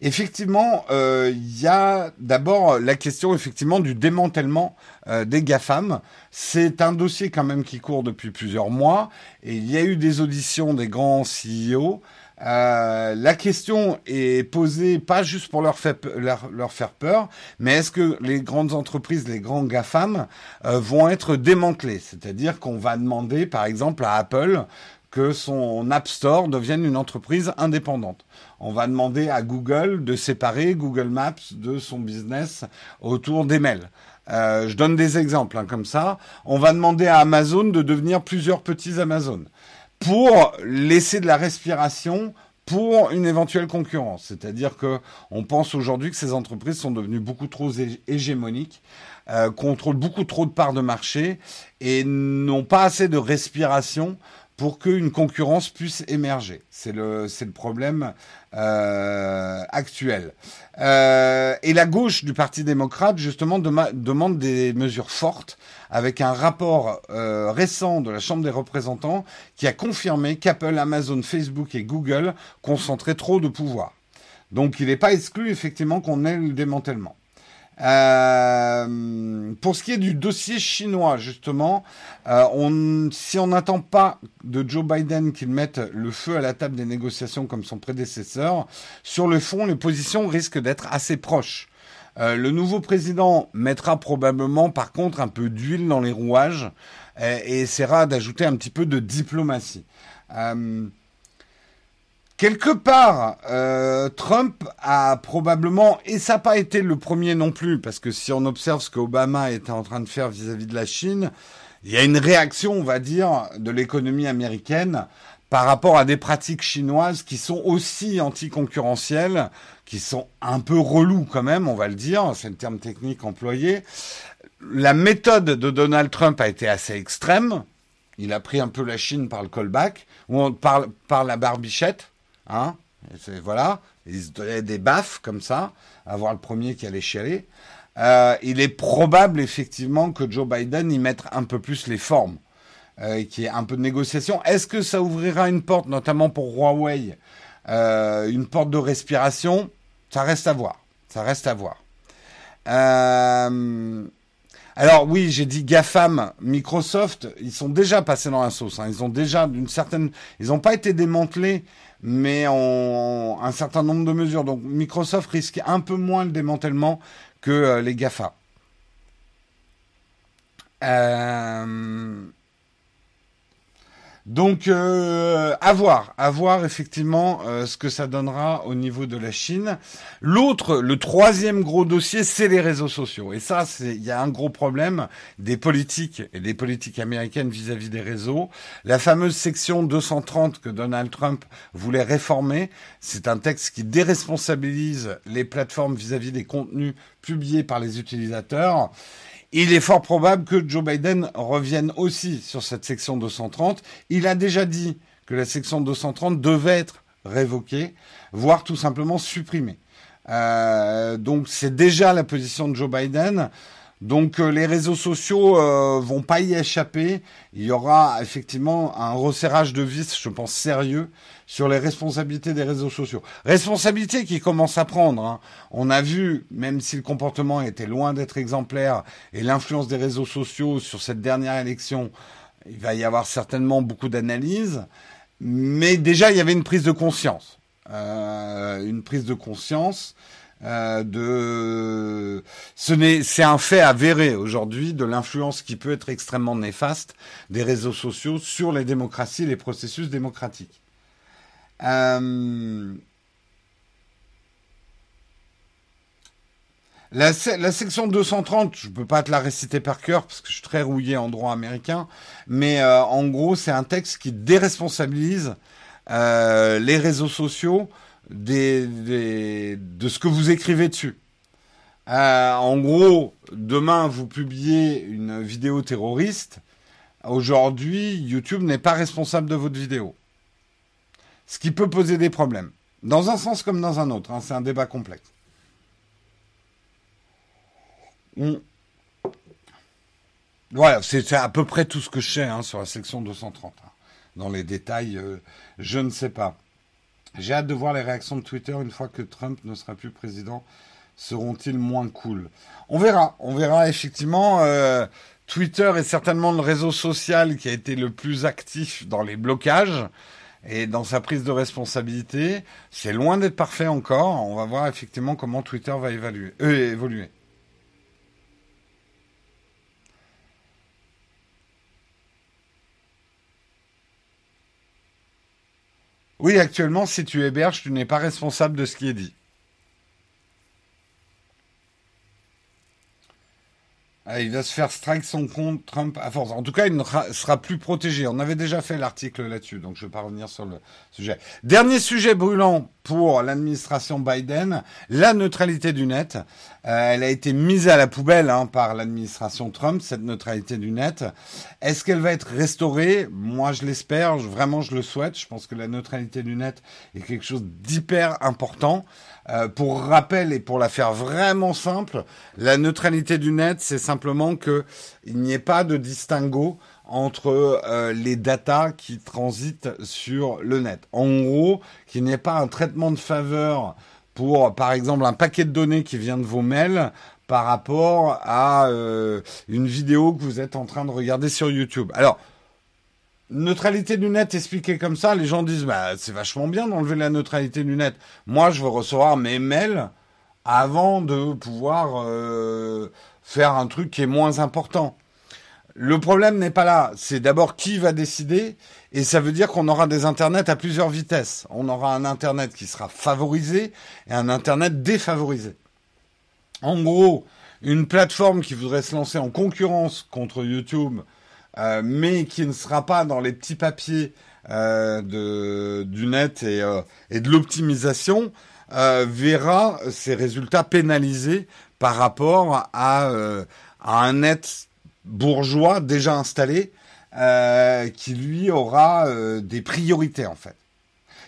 effectivement, euh, il y a d'abord la question effectivement du démantèlement euh, des GAFAM. C'est un dossier quand même qui court depuis plusieurs mois et il y a eu des auditions des grands CEO. Euh, la question est posée pas juste pour leur, faire peur, mais est-ce que les grandes entreprises, les grands GAFAM, euh, vont être démantelés C'est-à-dire qu'on va demander, par exemple, à Apple que son App Store devienne une entreprise indépendante. On va demander à Google de séparer Google Maps de son business autour des mails. Euh, je donne des exemples hein, comme ça. On va demander à Amazon de devenir plusieurs petits Amazon pour laisser de la respiration pour une éventuelle concurrence. C'est-à-dire que on pense aujourd'hui que ces entreprises sont devenues beaucoup trop hégémoniques, euh, contrôlent beaucoup trop de parts de marché et n'ont pas assez de respiration pour qu'une concurrence puisse émerger. C'est le, problème euh, actuel. Euh, et la gauche du Parti démocrate, justement, demande des mesures fortes avec un rapport euh, récent de la Chambre des représentants qui a confirmé qu'Apple, Amazon, Facebook et Google concentraient trop de pouvoir. Donc il n'est pas exclu effectivement qu'on ait le démantèlement. Euh, pour ce qui est du dossier chinois, justement, euh, si on n'attend pas de Joe Biden qu'il mette le feu à la table des négociations comme son prédécesseur, sur le fond, les positions risquent d'être assez proches. Euh, le nouveau président mettra probablement, par contre, un peu d'huile dans les rouages et, essaiera d'ajouter un petit peu de diplomatie. Euh, quelque part, euh, Trump a probablement, et ça n'a pas été le premier non plus, parce que si on observe ce qu'Obama était en train de faire vis-à-vis de la Chine, il y a une réaction, on va dire, de l'économie américaine par rapport à des pratiques chinoises qui sont aussi anticoncurrentielles, qui sont un peu relous quand même, on va le dire, c'est le terme technique employé. La méthode de Donald Trump a été assez extrême. Il a pris un peu la Chine par le callback, ou par, par la barbichette, hein. voilà, il se donnait des baffes comme ça, à voir le premier qui allait chialer. Euh, il est probable effectivement que Joe Biden y mette un peu plus les formes. Euh, qui est un peu de négociation. Est-ce que ça ouvrira une porte, notamment pour Huawei, euh, une porte de respiration? Ça reste à voir. Ça reste à voir. Euh, alors oui, j'ai dit GAFAM, Microsoft, ils sont déjà passés dans la sauce. Hein. Ils ont déjà d'une certaine, ils n'ont pas été démantelés, mais en un certain nombre de mesures. Donc Microsoft risque un peu moins le démantèlement que les GAFA. Donc, euh, à voir, à voir effectivement euh, ce que ça donnera au niveau de la Chine. L'autre, le troisième gros dossier, c'est les réseaux sociaux. Et ça, il y a un gros problème des politiques et des politiques américaines vis-à-vis des réseaux. La fameuse section 230 que Donald Trump voulait réformer, c'est un texte qui déresponsabilise les plateformes vis-à-vis des contenus publiés par les utilisateurs. Il est fort probable que Joe Biden revienne aussi sur cette section 230. Il a déjà dit que la section 230 devait être révoquée, voire tout simplement supprimée. Euh, donc c'est déjà la position de Joe Biden. Donc euh, les réseaux sociaux euh, vont pas y échapper. Il y aura effectivement un resserrage de vis, je pense, sérieux sur les responsabilités des réseaux sociaux. Responsabilités qui commencent à prendre. Hein. On a vu, même si le comportement était loin d'être exemplaire, et l'influence des réseaux sociaux sur cette dernière élection, il va y avoir certainement beaucoup d'analyses. Mais déjà, il y avait une prise de conscience. Euh, une prise de conscience. Euh, de c'est un fait avéré aujourd'hui de l'influence qui peut être extrêmement néfaste des réseaux sociaux sur les démocraties et les processus démocratiques. Euh, la, section 230, je ne peux pas te la réciter par cœur parce que je suis très rouillé en droit américain, mais euh, en gros, c'est un texte qui déresponsabilise les réseaux sociaux de ce que vous écrivez dessus. Euh, en gros, demain, vous publiez une vidéo terroriste. Aujourd'hui, YouTube n'est pas responsable de votre vidéo. Ce qui peut poser des problèmes. Dans un sens comme dans un autre. Hein, c'est un débat complexe. Voilà, c'est à peu près tout ce que je sais hein, sur la section 230. Hein. Dans les détails, euh, je ne sais pas. J'ai hâte de voir les réactions de Twitter une fois que Trump ne sera plus président. Seront-ils moins cool? On verra. On verra effectivement. Euh, Twitter est certainement le réseau social qui a été le plus actif dans les blocages et dans sa prise de responsabilité. C'est loin d'être parfait encore. On va voir effectivement comment Twitter va euh, évoluer. Oui, actuellement, si tu héberges, tu n'es pas responsable de ce qui est dit. Ah, il va se faire strike son compte Trump à force. En tout cas, il ne sera plus protégé. On avait déjà fait l'article là-dessus, donc je ne vais pas revenir sur le sujet. Dernier sujet brûlant pour l'administration Biden, la neutralité du net. Euh, elle a été mise à la poubelle hein, par l'administration Trump, cette neutralité du net. Est-ce qu'elle va être restaurée? Moi, je l'espère. Vraiment, je le souhaite. Je pense que la neutralité du net est quelque chose d'hyper important. Euh, pour rappel et pour la faire vraiment simple, la neutralité du net, c'est simplement que il n'y ait pas de distinguo entre euh, les datas qui transitent sur le net. En gros, qu'il n'y ait pas un traitement de faveur pour, par exemple, un paquet de données qui vient de vos mails par rapport à euh, une vidéo que vous êtes en train de regarder sur YouTube. Alors, neutralité du net expliquée comme ça, les gens disent bah c'est vachement bien d'enlever la neutralité du net. Moi, je veux recevoir mes mails avant de pouvoir euh, faire un truc qui est moins important. Le problème n'est pas là. C'est d'abord qui va décider. Et ça veut dire qu'on aura des internets à plusieurs vitesses. On aura un internet qui sera favorisé et un internet défavorisé. En gros, une plateforme qui voudrait se lancer en concurrence contre YouTube euh, mais qui ne sera pas dans les petits papiers euh, du net et, euh, de l'optimisation, verra ses résultats pénalisés par rapport à un net bourgeois déjà installé qui lui aura des priorités en fait.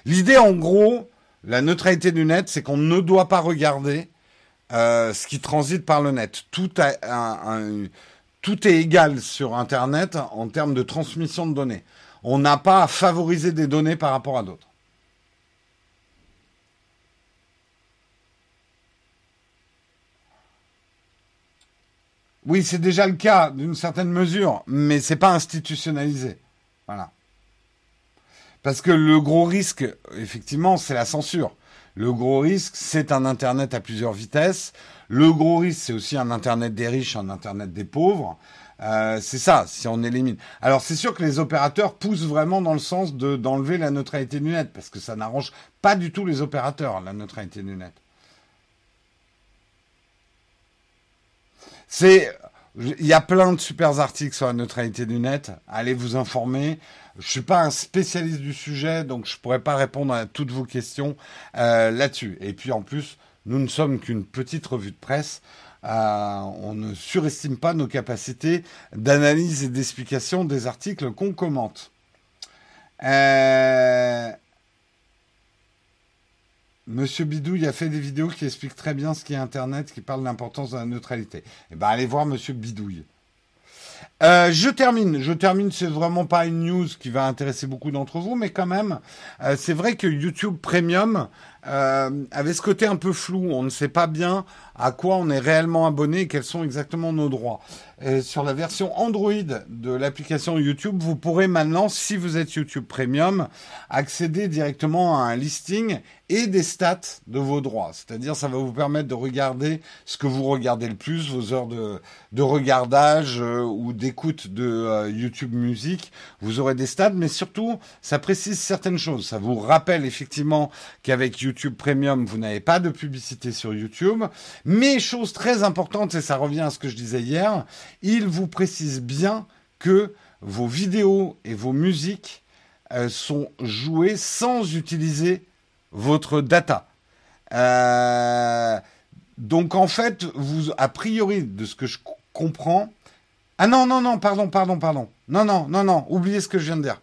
L'idée en gros, la neutralité du net, c'est qu'on ne doit pas regarder ce qui transite par le net. Tout tout est égal sur Internet en termes de transmission de données. On n'a pas à favoriser des données par rapport à d'autres. Oui, c'est déjà le cas d'une certaine mesure, mais c'est pas institutionnalisé. Voilà. Parce que le gros risque, effectivement, c'est la censure. Le gros risque, c'est un Internet à plusieurs vitesses. Le gros risque, c'est aussi un Internet des riches, un Internet des pauvres. Euh, c'est ça, si on élimine. Alors c'est sûr que les opérateurs poussent vraiment dans le sens de d'enlever la neutralité du net, parce que ça n'arrange pas du tout les opérateurs, la neutralité du net. C'est, il y a plein de super articles sur la neutralité du net. Allez vous informer. Je suis pas un spécialiste du sujet, donc je pourrais pas répondre à toutes vos questions euh, là-dessus. Et puis en plus, nous ne sommes qu'une petite revue de presse. Euh, on ne surestime pas nos capacités d'analyse et d'explication des articles qu'on commente. Euh, Monsieur Bidouille a fait des vidéos qui expliquent très bien ce qu'est Internet, qui parlent de l'importance de la neutralité. Eh ben, allez voir Monsieur Bidouille. Euh, je termine. Je termine. C'est vraiment pas une news qui va intéresser beaucoup d'entre vous, mais quand même, c'est vrai que YouTube Premium euh, avait ce côté un peu flou. On ne sait pas bien à quoi on est réellement abonné et quels sont exactement nos droits. Euh, sur la version Android de l'application YouTube, vous pourrez maintenant, si vous êtes YouTube Premium, accéder directement à un listing et des stats de vos droits. C'est-à-dire, ça va vous permettre de regarder ce que vous regardez le plus, vos heures de, de regardage euh, ou d'écoute de euh, YouTube Music. Vous aurez des stats, mais surtout, ça précise certaines choses. Ça vous rappelle effectivement qu'avec YouTube Premium, vous n'avez pas de publicité sur YouTube. Mais chose très importante, et ça revient à ce que je disais hier, il vous précise bien que vos vidéos et vos musiques euh, sont jouées sans utiliser votre data. Euh, donc en fait, vous, a priori, de ce que je comprends, ah non, non, non, pardon, pardon, pardon. Non, non, non, non, oubliez ce que je viens de dire.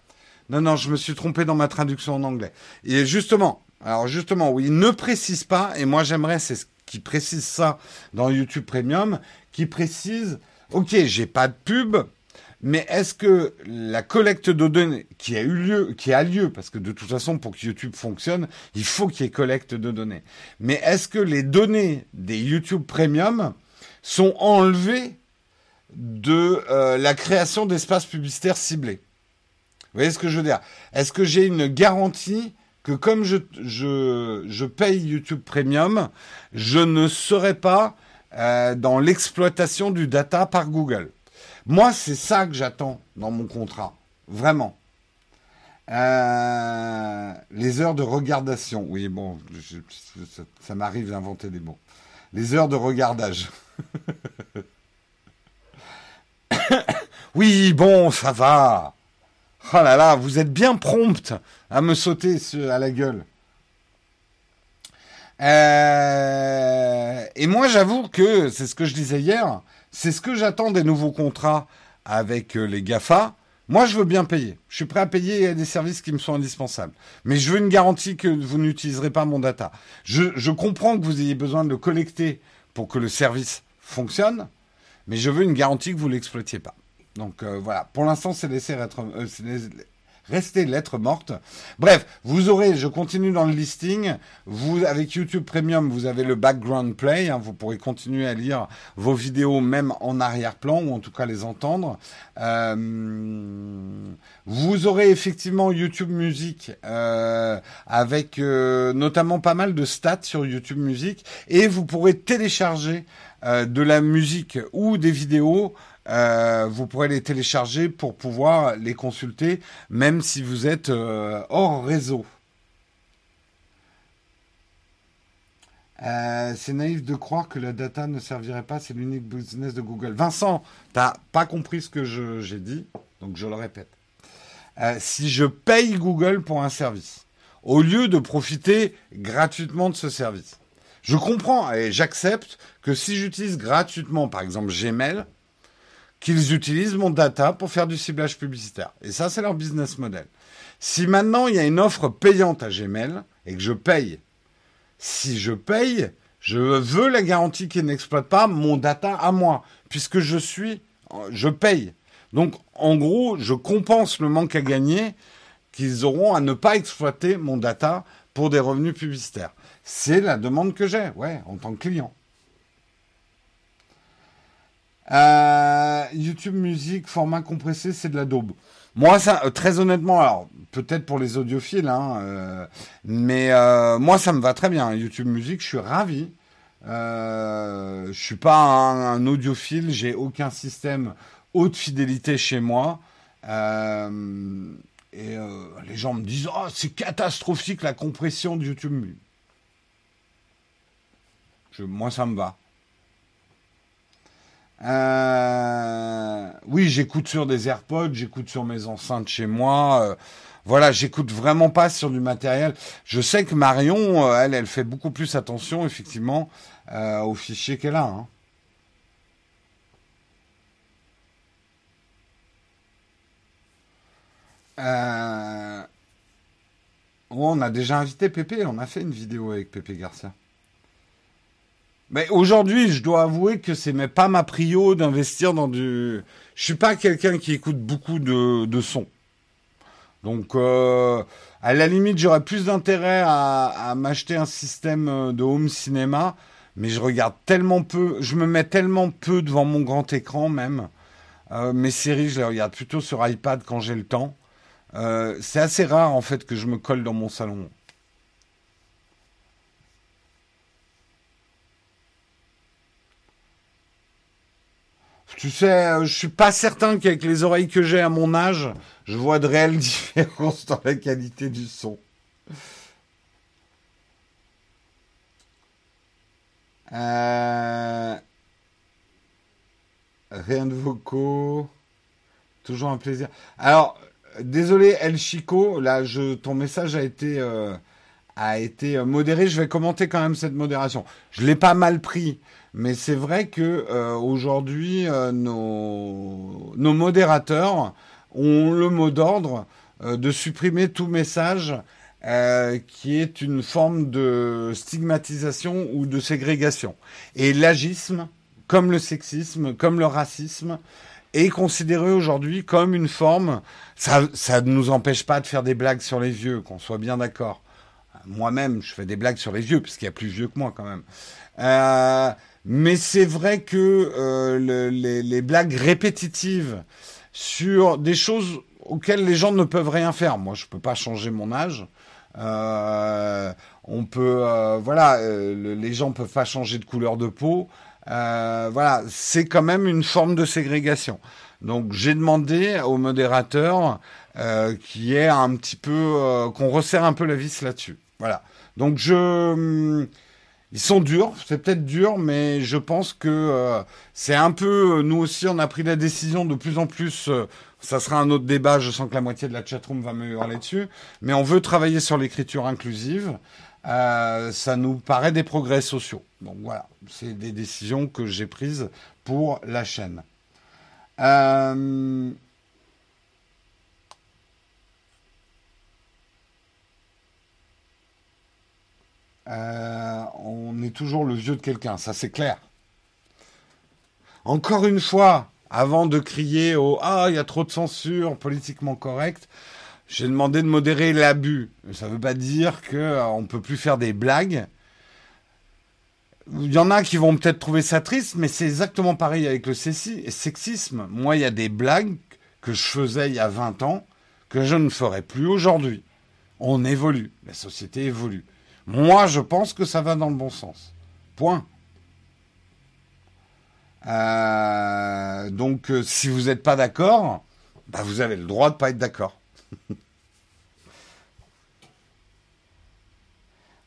Non, non, je me suis trompé dans ma traduction en anglais. Et justement, alors justement, oui, ne précise pas, et moi j'aimerais, c'est ce qui précise ça dans YouTube Premium, qui précise, ok, j'ai pas de pub, mais est-ce que la collecte de données qui a eu lieu, qui a lieu, parce que de toute façon, pour que YouTube fonctionne, il faut qu'il y ait collecte de données. Mais est-ce que les données des YouTube Premium sont enlevées de euh, la création d'espaces publicitaires ciblés? Vous voyez ce que je veux dire? Est-ce que j'ai une garantie que comme je, je, paye YouTube Premium, je ne serai pas euh, dans l'exploitation du data par Google Moi, c'est ça que j'attends dans mon contrat. Vraiment. Euh, les heures de regardation. Oui, bon, ça m'arrive d'inventer des mots. Les heures de regardage. [laughs] oui, bon, ça va. Oh là là, vous êtes bien prompt à me sauter à la gueule. Euh, et moi, j'avoue que c'est ce que je disais hier, c'est ce que j'attends des nouveaux contrats avec euh, les GAFA. Moi, je veux bien payer. Je suis prêt à payer des services qui me sont indispensables. Mais je veux une garantie que vous n'utiliserez pas mon data. Je, je comprends que vous ayez besoin de le collecter pour que le service fonctionne mais je veux une garantie que vous l'exploitiez pas. Donc euh, voilà, pour l'instant c'est laissé être, euh, rester lettre morte. Bref, vous aurez, je continue dans le listing, vous avec YouTube Premium, vous avez le background play, hein, vous pourrez continuer à lire vos vidéos même en arrière-plan ou en tout cas les entendre. Euh, vous aurez effectivement YouTube Music avec notamment pas mal de stats sur YouTube Music et vous pourrez télécharger de la musique ou des vidéos, euh, vous pourrez les télécharger pour pouvoir les consulter, même si vous êtes euh, hors réseau. c'est naïf de croire que la data ne servirait pas, c'est l'unique business de Google. Vincent, tu n'as pas compris ce que j'ai dit, donc je le répète. si je paye Google pour un service, au lieu de profiter gratuitement de ce service, je comprends et j'accepte que si j'utilise gratuitement, par exemple Gmail, qu'ils utilisent mon data pour faire du ciblage publicitaire. Et ça, c'est leur business model. Si maintenant il y a une offre payante à Gmail et que je paye, si je paye, je veux la garantie qu'ils n'exploitent pas mon data à moi, puisque je suis, je paye. Donc, en gros, je compense le manque à gagner qu'ils auront à ne pas exploiter mon data pour des revenus publicitaires. C'est la demande que j'ai, ouais, en tant que client. Euh, YouTube musique, format compressé, c'est de la daube. Moi, ça, euh, très honnêtement, alors peut-être pour les audiophiles, hein, euh, mais moi, ça me va très bien. YouTube musique, je suis ravi. je suis pas un, un audiophile, j'ai aucun système haute fidélité chez moi. et les gens me disent, oh, c'est catastrophique la compression de YouTube moi, ça me va. Euh, oui, j'écoute sur des AirPods, j'écoute sur mes enceintes chez moi. Euh, voilà, j'écoute vraiment pas sur du matériel. Je sais que Marion, euh, elle, elle fait beaucoup plus attention, effectivement, aux fichiers qu'elle a. Hein. on a déjà invité Pépé, on a fait une vidéo avec Pépé Garcia. Mais aujourd'hui, je dois avouer que c'est pas ma prio d'investir dans du. Je suis pas quelqu'un qui écoute beaucoup de, sons. Donc, euh, à la limite, j'aurais plus d'intérêt à, m'acheter un système euh, de home cinéma, mais je regarde tellement peu, je me mets tellement peu devant mon grand écran même. Euh, mes séries, je les regarde plutôt sur iPad quand j'ai le temps. C'est assez rare en fait que je me colle dans mon salon. Euh, je suis pas certain qu'avec les oreilles que j'ai à mon âge, je vois de réelles [laughs] différences dans la qualité du son. Euh, rien de vocaux. Toujours un plaisir. Alors, désolé El Chico, là, je... ton message a été euh, a été modérée. Je vais commenter quand même cette modération. Je l'ai pas mal pris, mais c'est vrai que aujourd'hui nos, nos modérateurs ont le mot d'ordre de supprimer tout message euh, qui est une forme de stigmatisation ou de ségrégation. Et l'agisme, comme le sexisme, comme le racisme, est considéré aujourd'hui comme une forme. Ça, ça ne nous empêche pas de faire des blagues sur les vieux, qu'on soit bien d'accord. Moi-même, je fais des blagues sur les vieux, puisqu'il y a plus vieux que moi quand même. Euh, mais c'est vrai que euh, les, les, blagues répétitives sur des choses auxquelles les gens ne peuvent rien faire. Moi, je peux pas changer mon âge. Euh, on peut, euh, voilà, euh, les gens peuvent pas changer de couleur de peau. voilà, c'est quand même une forme de ségrégation. Donc j'ai demandé au modérateur qui est un petit peu qu'on resserre un peu la vis là-dessus. Voilà. Donc je hum, ils sont durs, c'est peut-être dur, mais je pense que c'est un peu, nous aussi, on a pris la décision de plus en plus ça sera un autre débat, je sens que la moitié de la chatroom va me hurler dessus, mais on veut travailler sur l'écriture inclusive. Euh, ça nous paraît des progrès sociaux. Donc voilà, c'est des décisions que j'ai prises pour la chaîne. Euh, euh, on est toujours le vieux de quelqu'un, ça c'est clair. Encore une fois, avant de crier au Ah, il y a trop de censure, politiquement correct, j'ai demandé de modérer l'abus. Ça ne veut pas dire qu'on euh, ne peut plus faire des blagues. Il y en a qui vont peut-être trouver ça triste, mais c'est exactement pareil avec le sexisme. Moi, il y a des blagues que je faisais il y a 20 ans que je ne ferai plus aujourd'hui. On évolue, la société évolue. Moi, je pense que ça va dans le bon sens. Point. Euh, donc, euh, si vous n'êtes pas d'accord, bah, vous avez le droit de pas être d'accord. [laughs]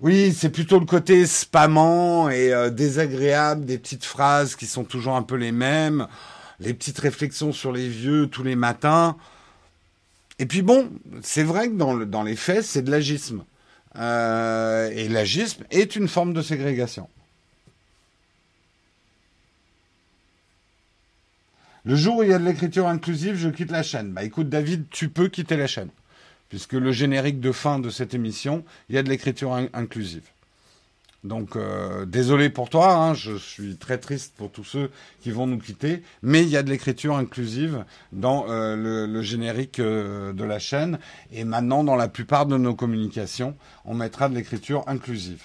oui, c'est plutôt le côté spamant et euh, désagréable des petites phrases qui sont toujours un peu les mêmes, les petites réflexions sur les vieux tous les matins. Et puis bon, c'est vrai que dans, dans les faits, c'est de l'agisme. Et l'agisme est une forme de ségrégation. Le jour où il y a de l'écriture inclusive, je quitte la chaîne. Bah écoute David, tu peux quitter la chaîne. Puisque le générique de fin de cette émission, il y a de l'écriture inclusive. Donc euh, désolé pour toi, hein, je suis très triste pour tous ceux qui vont nous quitter, mais il y a de l'écriture inclusive dans euh, le, générique euh, de la chaîne et maintenant dans la plupart de nos communications, on mettra de l'écriture inclusive.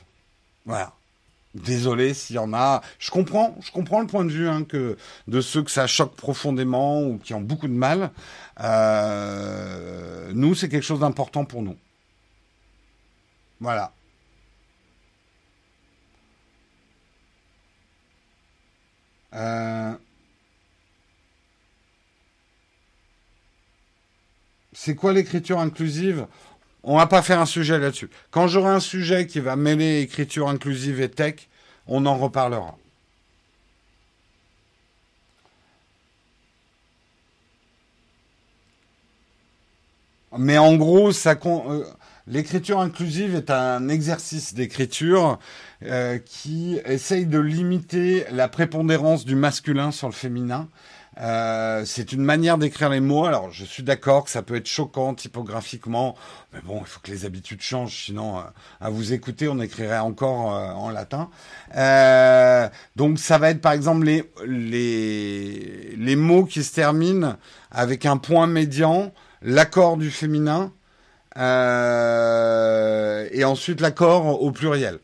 Voilà. Désolé s'il y en a. Je comprends, je comprends le point de vue hein, de ceux que ça choque profondément ou qui ont beaucoup de mal. Nous, c'est quelque chose d'important pour nous. Voilà. Euh, c'est quoi l'écriture inclusive? On va pas faire un sujet là-dessus. Quand j'aurai un sujet qui va mêler écriture inclusive et tech, on en reparlera. Mais en gros, ça, euh, l'écriture inclusive est un exercice d'écriture euh, qui essaye de limiter la prépondérance du masculin sur le féminin euh, c'est une manière d'écrire les mots. Alors, je suis d'accord que ça peut être choquant typographiquement, mais bon, il faut que les habitudes changent. Sinon, euh, à vous écouter, on écrirait encore euh, en latin. donc, ça va être par exemple les, les, les mots qui se terminent avec un point médian, l'accord du féminin, et ensuite l'accord au pluriel.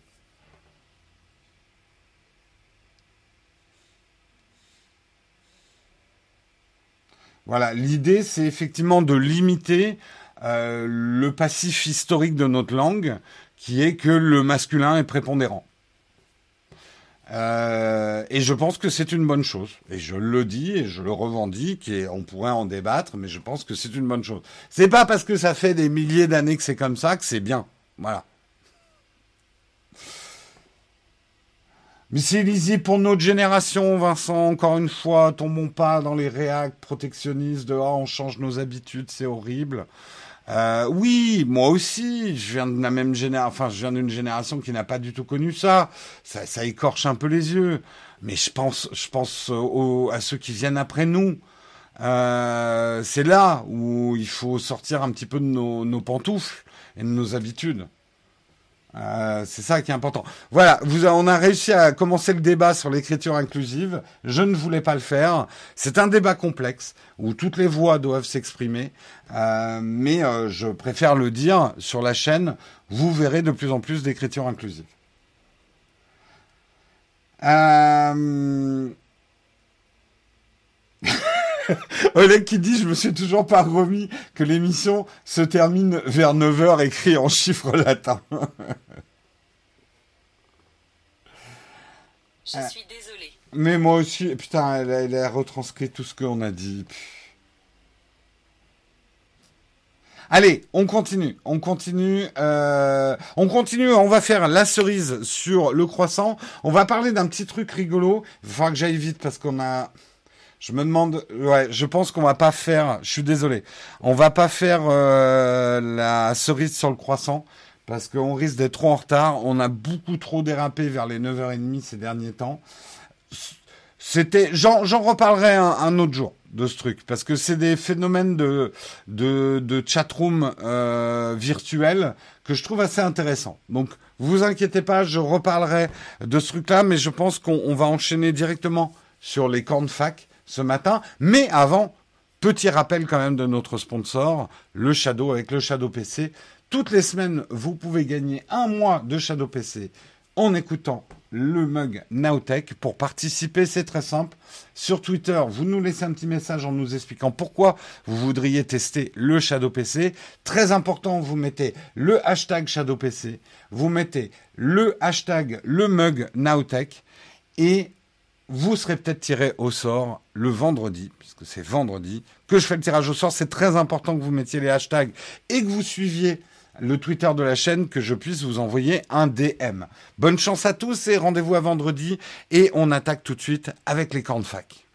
Voilà, l'idée c'est effectivement de limiter euh, le passif historique de notre langue, qui est que le masculin est prépondérant. Euh, et je pense que c'est une bonne chose. Et je le dis et je le revendique et on pourrait en débattre, mais je pense que c'est une bonne chose. C'est pas parce que ça fait des milliers d'années que c'est comme ça que c'est bien. Voilà. Mais c'est lisible pour notre génération, Vincent. Encore une fois, tombons pas dans les réacts protectionnistes de oh, on change nos habitudes, c'est horrible. Euh, oui, moi aussi, je viens de la même génération, enfin, je viens d'une génération qui n'a pas du tout connu ça. ça. écorche un peu les yeux. Mais je pense, je pense à ceux qui viennent après nous. Euh, c'est là où il faut sortir un petit peu de nos, nos pantoufles et de nos habitudes. Euh, c'est ça qui est important. Voilà, vous, on a réussi à commencer le débat sur l'écriture inclusive. Je ne voulais pas le faire. C'est un débat complexe où toutes les voix doivent s'exprimer, euh, mais euh, je préfère le dire sur la chaîne. Vous verrez de plus en plus d'écriture inclusive. [laughs] [laughs] Oleg qui dit, je me suis toujours pas remis que l'émission se termine vers 9h écrit en chiffres latins. je suis désolé. Mais moi aussi, putain, elle a, retranscrit tout ce qu'on a dit. Allez, on continue, on continue, euh, on continue. On va faire la cerise sur le croissant. On va parler d'un petit truc rigolo. Il va que j'aille vite parce qu'on a, je me demande, ouais, je pense qu'on va pas faire, je suis désolé, on va pas faire euh, la cerise sur le croissant parce qu'on risque d'être trop en retard. On a beaucoup trop dérapé vers les 9h30 ces derniers temps. C'était, j'en, reparlerai un, autre jour de ce truc parce que c'est des phénomènes de de, de chatroom euh, virtuel que je trouve assez intéressant. Donc, vous inquiétez pas, je reparlerai de ce truc-là, mais je pense qu'on va enchaîner directement sur les cornes fac ce matin. Mais avant, petit rappel quand même de notre sponsor, le Shadow avec le Shadow PC. Toutes les semaines, vous pouvez gagner un mois de Shadow PC en écoutant le mug Nowtech. Pour participer, c'est très simple. Sur Twitter, vous nous laissez un petit message en nous expliquant pourquoi vous voudriez tester le Shadow PC. Très important, vous mettez le hashtag Shadow PC, vous mettez le hashtag le mug Nowtech et vous serez peut-être tiré au sort le vendredi, puisque c'est vendredi, que je fais le tirage au sort. C'est très important que vous mettiez les hashtags et que vous suiviez le Twitter de la chaîne, que je puisse vous envoyer un DM. Bonne chance à tous et rendez-vous à vendredi. Et on attaque tout de suite avec les camps de fac.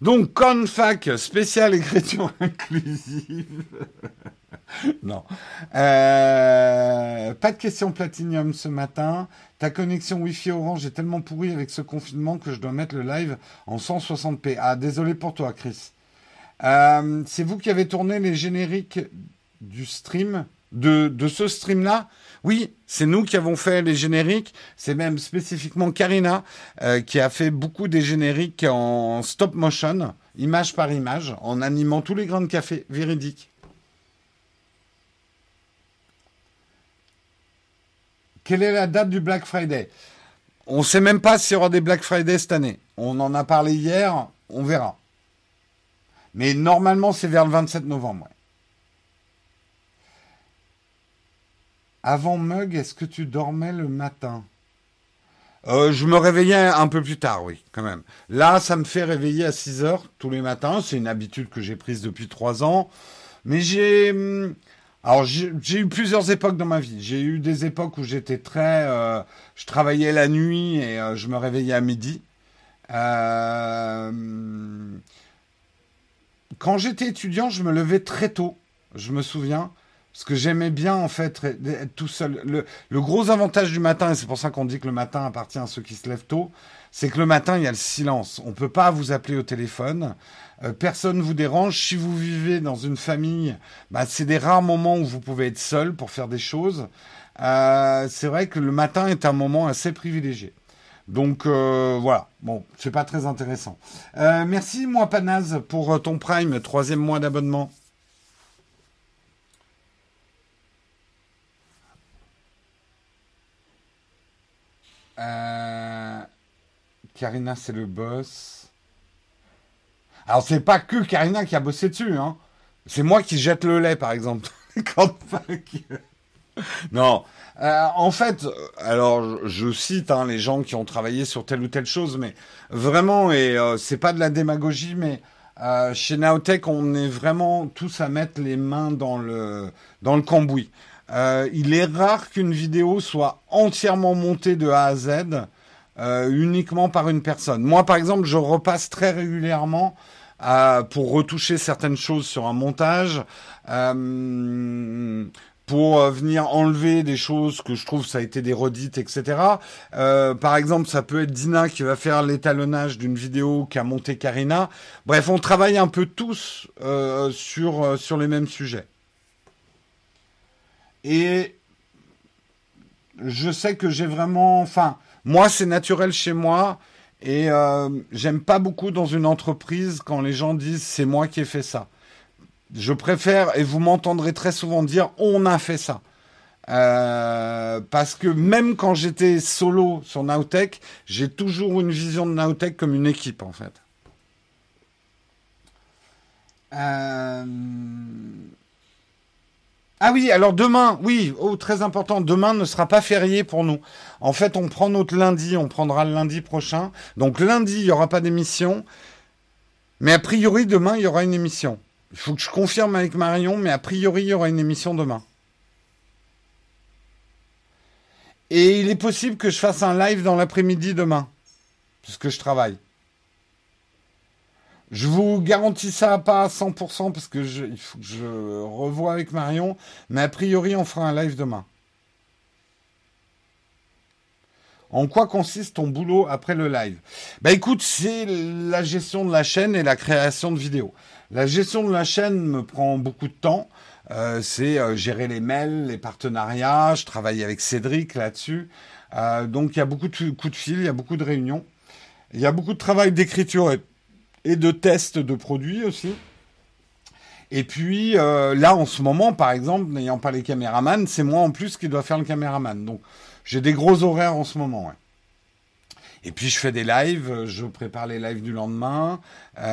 Donc, Confac, spécial écriture [laughs] inclusive. non. Euh, pas de question Platinium ce matin. Ta connexion Wi-Fi Orange est tellement pourrie avec ce confinement que je dois mettre le live en 160p. Ah, désolé pour toi, Chris. Euh, c'est vous qui avez tourné les génériques du stream, de, de ce stream-là oui, c'est nous qui avons fait les génériques. C'est même spécifiquement Karina euh, qui a fait beaucoup des génériques en stop motion, image par image, en animant tous les grains de café véridiques. Quelle est la date du Black Friday? On ne sait même pas s'il y aura des Black Friday cette année. On en a parlé hier, on verra. Mais normalement, c'est vers le 27 novembre. Avant Mug, est-ce que tu dormais le matin? Euh, je me réveillais un peu plus tard, oui, quand même. Là, ça me fait réveiller à 6 heures tous les matins. C'est une habitude que j'ai prise depuis 3 ans. Mais j'ai... Hum, alors, j'ai eu plusieurs époques dans ma vie. J'ai eu des époques où j'étais très... Euh, je travaillais la nuit et euh, je me réveillais à midi. Quand j'étais étudiant, je me levais très tôt. Je me souviens. Parce que j'aimais bien en fait être tout seul. Le, gros avantage du matin, et c'est pour ça qu'on dit que le matin appartient à ceux qui se lèvent tôt, c'est que le matin, il y a le silence. On ne peut pas vous appeler au téléphone. Euh, personne ne vous dérange. Si vous vivez dans une famille, bah, c'est des rares moments où vous pouvez être seul pour faire des choses. Euh, c'est vrai que le matin est un moment assez privilégié. Donc euh, voilà, bon, c'est pas très intéressant. merci moi Panaz pour ton Prime, troisième mois d'abonnement. Euh, Karina, c'est le boss. Alors, c'est pas que Karina qui a bossé dessus, hein. C'est moi qui jette le lait, par exemple. [laughs] non. Euh, en fait, alors je cite hein, les gens qui ont travaillé sur telle ou telle chose, mais vraiment, et euh, c'est pas de la démagogie, mais chez Naotech, on est vraiment tous à mettre les mains dans le dans le cambouis. Euh, il est rare qu'une vidéo soit entièrement montée de A à Z euh, uniquement par une personne. Moi, par exemple, je repasse très régulièrement pour retoucher certaines choses sur un montage, pour venir enlever des choses que je trouve ça a été des redites, etc. par exemple, ça peut être Dina qui va faire l'étalonnage d'une vidéo qu'a monté Karina. Bref, on travaille un peu tous sur sur les mêmes sujets. Et je sais que j'ai vraiment, enfin, moi c'est naturel chez moi et euh, j'aime pas beaucoup dans une entreprise quand les gens disent c'est moi qui ai fait ça. Je préfère et vous m'entendrez très souvent dire on a fait ça. Euh, parce que même quand j'étais solo sur Nowtech, j'ai toujours une vision de Nowtech comme une équipe en fait. Euh... Ah oui, alors demain, oui, oh, très important, demain ne sera pas férié pour nous. En fait, on prend notre lundi, on prendra le lundi prochain. Donc lundi, il n'y aura pas d'émission. Mais a priori, demain, il y aura une émission. Il faut que je confirme avec Marion, mais a priori, il y aura une émission demain. Et il est possible que je fasse un live dans l'après-midi demain, puisque je travaille. Je vous garantis ça pas à 100% parce que je, il faut que je revoie avec Marion, mais a priori on fera un live demain. En quoi consiste ton boulot après le live? Bah écoute, c'est la gestion de la chaîne et la création de vidéos. La gestion de la chaîne me prend beaucoup de temps. Euh, c'est euh, gérer les mails, les partenariats. Je travaille avec Cédric là-dessus. Euh, donc il y a beaucoup de coups de fil, il y a beaucoup de réunions. Il y a beaucoup de travail d'écriture et et de tests de produits aussi. Et puis euh, là, en ce moment, par exemple, n'ayant pas les caméramans, c'est moi en plus qui dois faire le caméraman. Donc j'ai des gros horaires en ce moment. Et puis je fais des lives, je prépare les lives du lendemain, euh,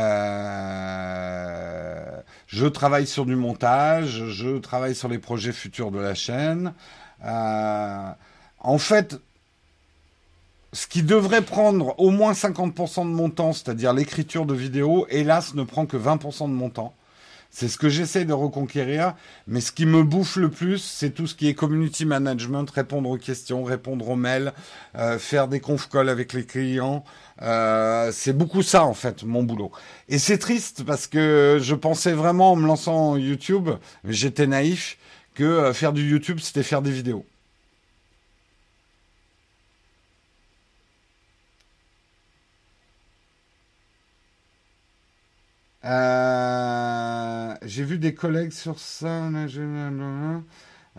je travaille sur du montage, je travaille sur les projets futurs de la chaîne. Euh, en fait, ce qui devrait prendre au moins 50% de mon temps, c'est-à-dire l'écriture de vidéos, hélas, ne prend que 20% de mon temps. C'est ce que j'essaie de reconquérir, mais ce qui me bouffe le plus, c'est tout ce qui est community management, répondre aux questions, répondre aux mails, euh, faire des conf calls avec les clients. Euh, c'est beaucoup ça en fait, mon boulot. Et c'est triste parce que je pensais vraiment en me lançant YouTube, j'étais naïf, que euh, faire du YouTube, c'était faire des vidéos. Euh, j'ai vu des collègues sur ça.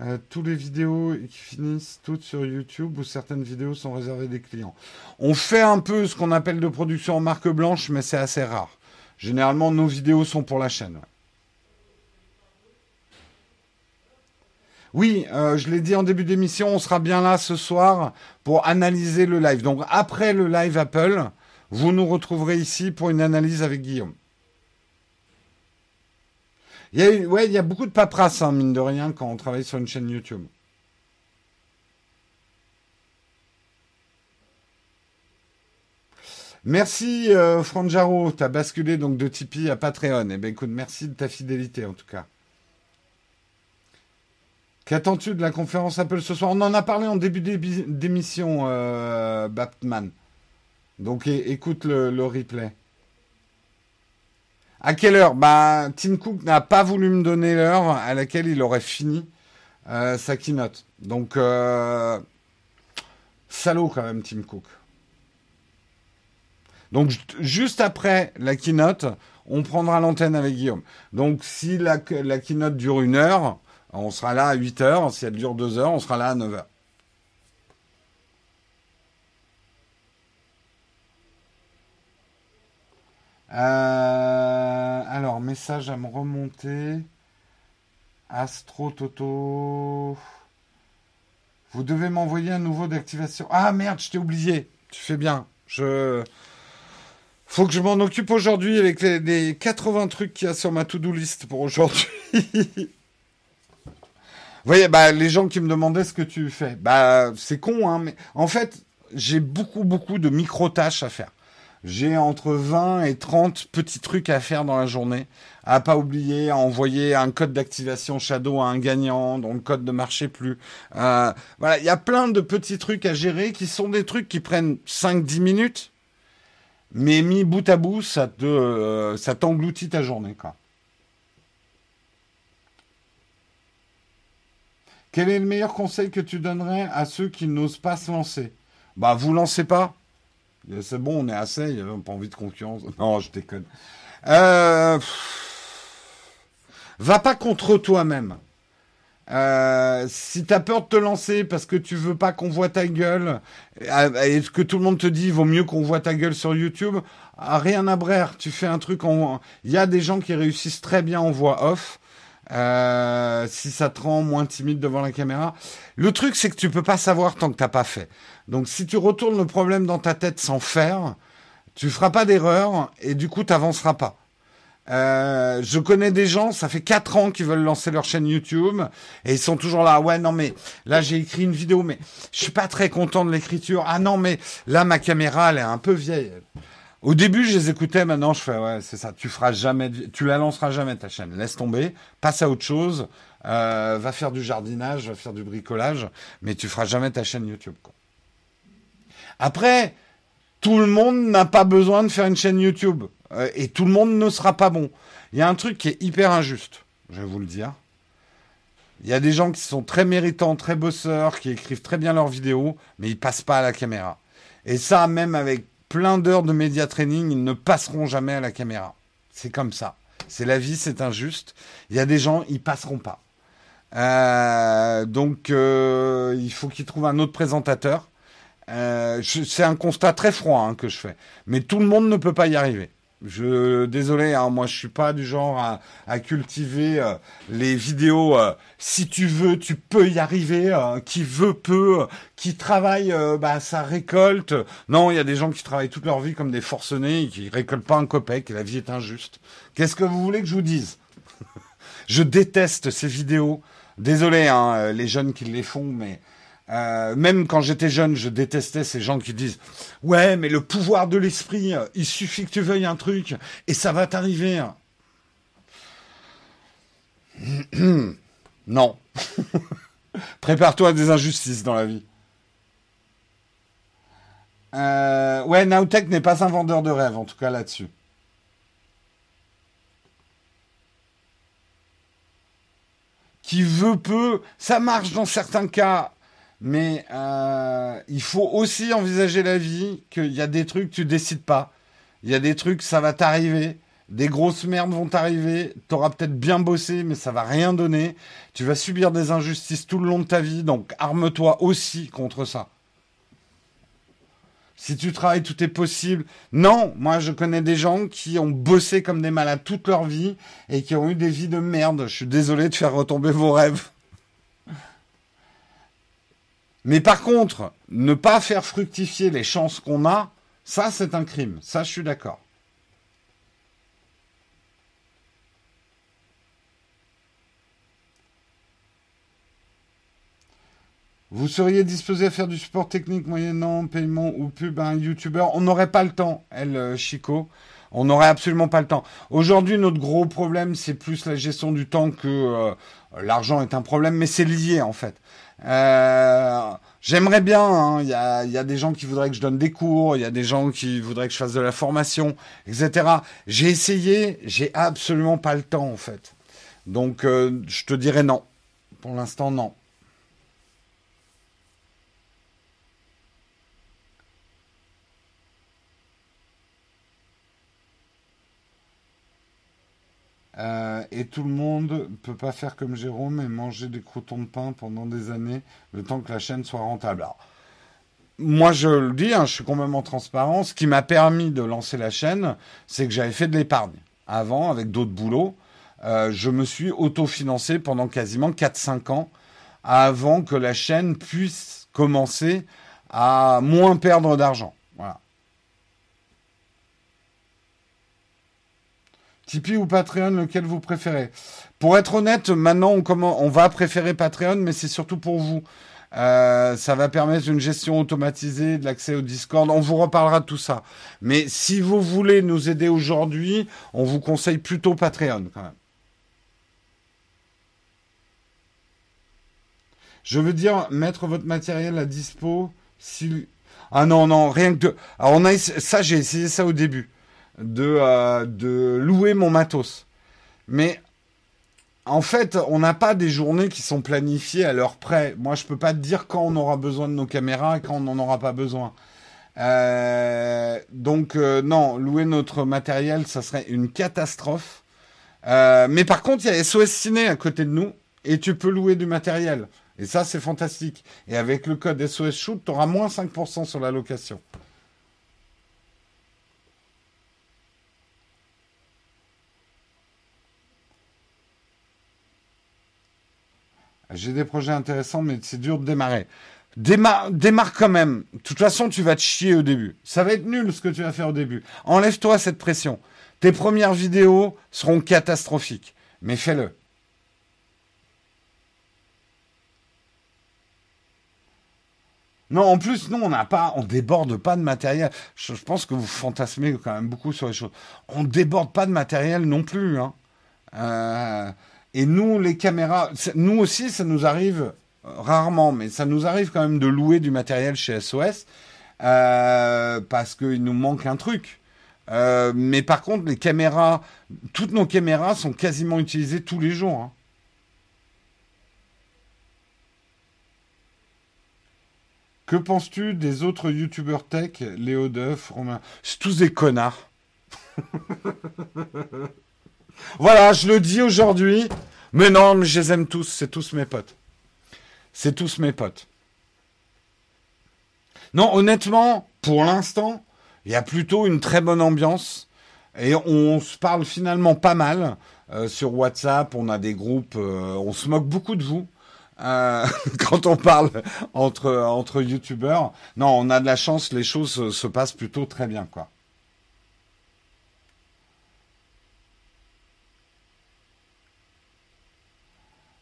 Euh, tous les vidéos qui finissent toutes sur YouTube ou certaines vidéos sont réservées des clients. On fait un peu ce qu'on appelle de production en marque blanche, mais c'est assez rare. Généralement, nos vidéos sont pour la chaîne. Oui, euh, je l'ai dit en début d'émission, on sera bien là ce soir pour analyser le live. Donc après le live Apple, vous nous retrouverez ici pour une analyse avec Guillaume. Il y a, ouais, il y a beaucoup de paperasse, hein, mine de rien, quand on travaille sur une chaîne YouTube. Merci euh, Franjaro, t'as basculé donc de Tipeee à Patreon. Eh bien écoute, merci de ta fidélité en tout cas. Qu'attends-tu de la conférence Apple ce soir? On en a parlé en début d'émission, euh, Batman. Donc écoute le replay. À quelle heure? Bah, Tim Cook n'a pas voulu me donner l'heure à laquelle il aurait fini euh, sa keynote. Donc, euh, salaud quand même, Tim Cook. Donc, juste après la keynote, on prendra l'antenne avec Guillaume. Donc, si la, la keynote dure une heure, on sera là à 8 heures. Si elle dure deux heures, on sera là à 9 heures. Euh, alors, message à me remonter. Astro Toto. Vous devez m'envoyer un nouveau d'activation. Ah merde, je t'ai oublié. Tu fais bien. Je. Faut que je m'en occupe aujourd'hui avec les, 80 trucs qu'il y a sur ma to-do list pour aujourd'hui. [laughs] Vous voyez, bah, les gens qui me demandaient ce que tu fais. Bah, c'est con, hein, mais en fait, j'ai beaucoup, beaucoup de micro-tâches à faire. J'ai entre 20 et 30 petits trucs à faire dans la journée. À pas oublier, à envoyer un code d'activation Shadow à un gagnant dont le code ne marchait plus. Euh, voilà, il y a plein de petits trucs à gérer qui sont des trucs qui prennent 5-10 minutes. Mais mis bout à bout, ça te, euh, ça t'engloutit ta journée. Quel est le meilleur conseil que tu donnerais à ceux qui n'osent pas se lancer? Bah, vous lancez pas. C'est bon, on est assez, il a pas envie de concurrence. [laughs] Non, je déconne. Euh, va pas contre toi-même. Euh, si tu as peur de te lancer parce que tu veux pas qu'on voit ta gueule euh, et que tout le monde te dit vaut mieux qu'on voit ta gueule sur YouTube, rien à brère. Tu fais un truc en. Il y a des gens qui réussissent très bien en voix off. Euh, si ça te rend moins timide devant la caméra. Le truc, c'est que tu peux pas savoir tant que t'as pas fait. Donc, si tu retournes le problème dans ta tête sans faire, tu feras pas d'erreur et du coup, t'avanceras pas. Euh, je connais des gens, ça fait 4 ans qu'ils veulent lancer leur chaîne YouTube et ils sont toujours là. Ouais, non mais là j'ai écrit une vidéo, mais je suis pas très content de l'écriture. Ah non mais là ma caméra elle est un peu vieille. Au début, je les écoutais, maintenant je fais, ouais, c'est ça, tu feras jamais, tu la lanceras jamais ta chaîne, laisse tomber, passe à autre chose, euh, va faire du jardinage, va faire du bricolage, mais tu feras jamais ta chaîne YouTube. Après, tout le monde n'a pas besoin de faire une chaîne YouTube, euh, et tout le monde ne sera pas bon. Il y a un truc qui est hyper injuste, je vais vous le dire. Il y a des gens qui sont très méritants, très bosseurs, qui écrivent très bien leurs vidéos, mais ils passent pas à la caméra. Et ça, même avec plein d'heures de média training, ils ne passeront jamais à la caméra. C'est comme ça. C'est la vie, c'est injuste. Il y a des gens, ils passeront pas. Euh, donc, euh, il faut qu'ils trouvent un autre présentateur. Euh, c'est un constat très froid hein, que je fais. Mais tout le monde ne peut pas y arriver. Je désolé, hein, moi je suis pas du genre à, à cultiver euh, les vidéos. Euh, si tu veux, tu peux y arriver. Euh, qui veut peut. qui travaille, bah ça récolte. Non, il y a des gens qui travaillent toute leur vie comme des forcenés et qui récoltent pas un copec. Et la vie est injuste. Qu'est-ce que vous voulez que je vous dise? [laughs] Je déteste ces vidéos. Désolé, hein, les jeunes qui les font, mais euh, même quand j'étais jeune, je détestais ces gens qui disent ouais, mais le pouvoir de l'esprit, il suffit que tu veuilles un truc et ça va t'arriver. [clears throat] non. [laughs] Prépare-toi à des injustices dans la vie. Euh, ouais, Nowtech n'est pas un vendeur de rêve, en tout cas là-dessus. Qui veut peu, ça marche dans certains cas, mais euh, il faut aussi envisager la vie qu'il y a des trucs tu décides pas. Il y a des trucs ça va t'arriver. Des grosses merdes vont t'arriver. T'auras peut-être bien bossé, mais ça va rien donner. Tu vas subir des injustices tout le long de ta vie, donc arme-toi aussi contre ça. Si tu travailles, tout est possible. Non, moi je connais des gens qui ont bossé comme des malades toute leur vie et qui ont eu des vies de merde. Je suis désolé de faire retomber vos rêves. Mais par contre, ne pas faire fructifier les chances qu'on a, ça c'est un crime. Ça, je suis d'accord. Vous seriez disposé à faire du support technique moyennant paiement ou pub à un youtubeur On n'aurait pas le temps, elle, euh, Chico. On n'aurait absolument pas le temps. Aujourd'hui, notre gros problème, c'est plus la gestion du temps que euh, l'argent est un problème, mais c'est lié en fait. Euh, j'aimerais bien, hein. il y, a, des gens qui voudraient que je donne des cours, il y a des gens qui voudraient que je fasse de la formation, etc. J'ai essayé, j'ai absolument pas le temps en fait. Donc euh, je te dirais non. Pour l'instant, non. Euh, et tout le monde peut pas faire comme Jérôme et manger des croutons de pain pendant des années, le temps que la chaîne soit rentable. moi, je le dis, hein, je suis complètement transparent. Ce qui m'a permis de lancer la chaîne, c'est que j'avais fait de l'épargne. Avant, avec d'autres boulots, euh, je me suis autofinancé pendant quasiment 4-5 ans avant que la chaîne puisse commencer à moins perdre d'argent. Tipeee ou Patreon, lequel vous préférez? Pour être honnête, maintenant on, va préférer Patreon, mais c'est surtout pour vous. Euh, ça va permettre une gestion automatisée de l'accès au Discord. On vous reparlera de tout ça. Mais si vous voulez nous aider aujourd'hui, on vous conseille plutôt Patreon quand même. Je veux dire, mettre votre matériel à dispo. Ah non, non, rien que de. Alors on a ça, j'ai essayé ça au début, de, euh, de louer mon matos. Mais en fait, on n'a pas des journées qui sont planifiées à l'heure près. Moi, je peux pas te dire quand on aura besoin de nos caméras et quand on n'en aura pas besoin. Euh, donc euh, non, louer notre matériel, ça serait une catastrophe. Mais par contre, il y a SOS Ciné à côté de nous et tu peux louer du matériel. Et ça, c'est fantastique. Et avec le code SOS Shoot, tu auras moins 5% sur la location. J'ai des projets intéressants, mais c'est dur de démarrer. Démarre, quand même. De toute façon, tu vas te chier au début. Ça va être nul ce que tu vas faire au début. Enlève-toi cette pression. Tes premières vidéos seront catastrophiques, mais fais-le. Non, en plus, non, on n'a pas, on déborde pas de matériel. Je, pense que vous fantasmez quand même beaucoup sur les choses. On déborde pas de matériel non plus. Hein. Euh, et nous, les caméras, nous aussi, ça nous arrive euh, rarement, mais ça nous arrive quand même de louer du matériel chez SOS euh, parce qu'il nous manque un truc. Euh, mais par contre, les caméras, toutes nos caméras sont quasiment utilisées tous les jours. Hein. Que penses-tu des autres youtubeurs tech, Léo Duff, Romain? C'est tous des connards. [laughs] Voilà, je le dis aujourd'hui. Mais non, je les aime tous. C'est tous mes potes. C'est tous mes potes. Non, honnêtement, pour l'instant, il y a plutôt une très bonne ambiance. Et on se parle finalement pas mal. Euh, sur WhatsApp, on a des groupes, euh, on se moque beaucoup de vous. Euh, [laughs] quand on parle entre entre youtubeurs, non, on a de la chance, les choses se passent plutôt très bien, quoi.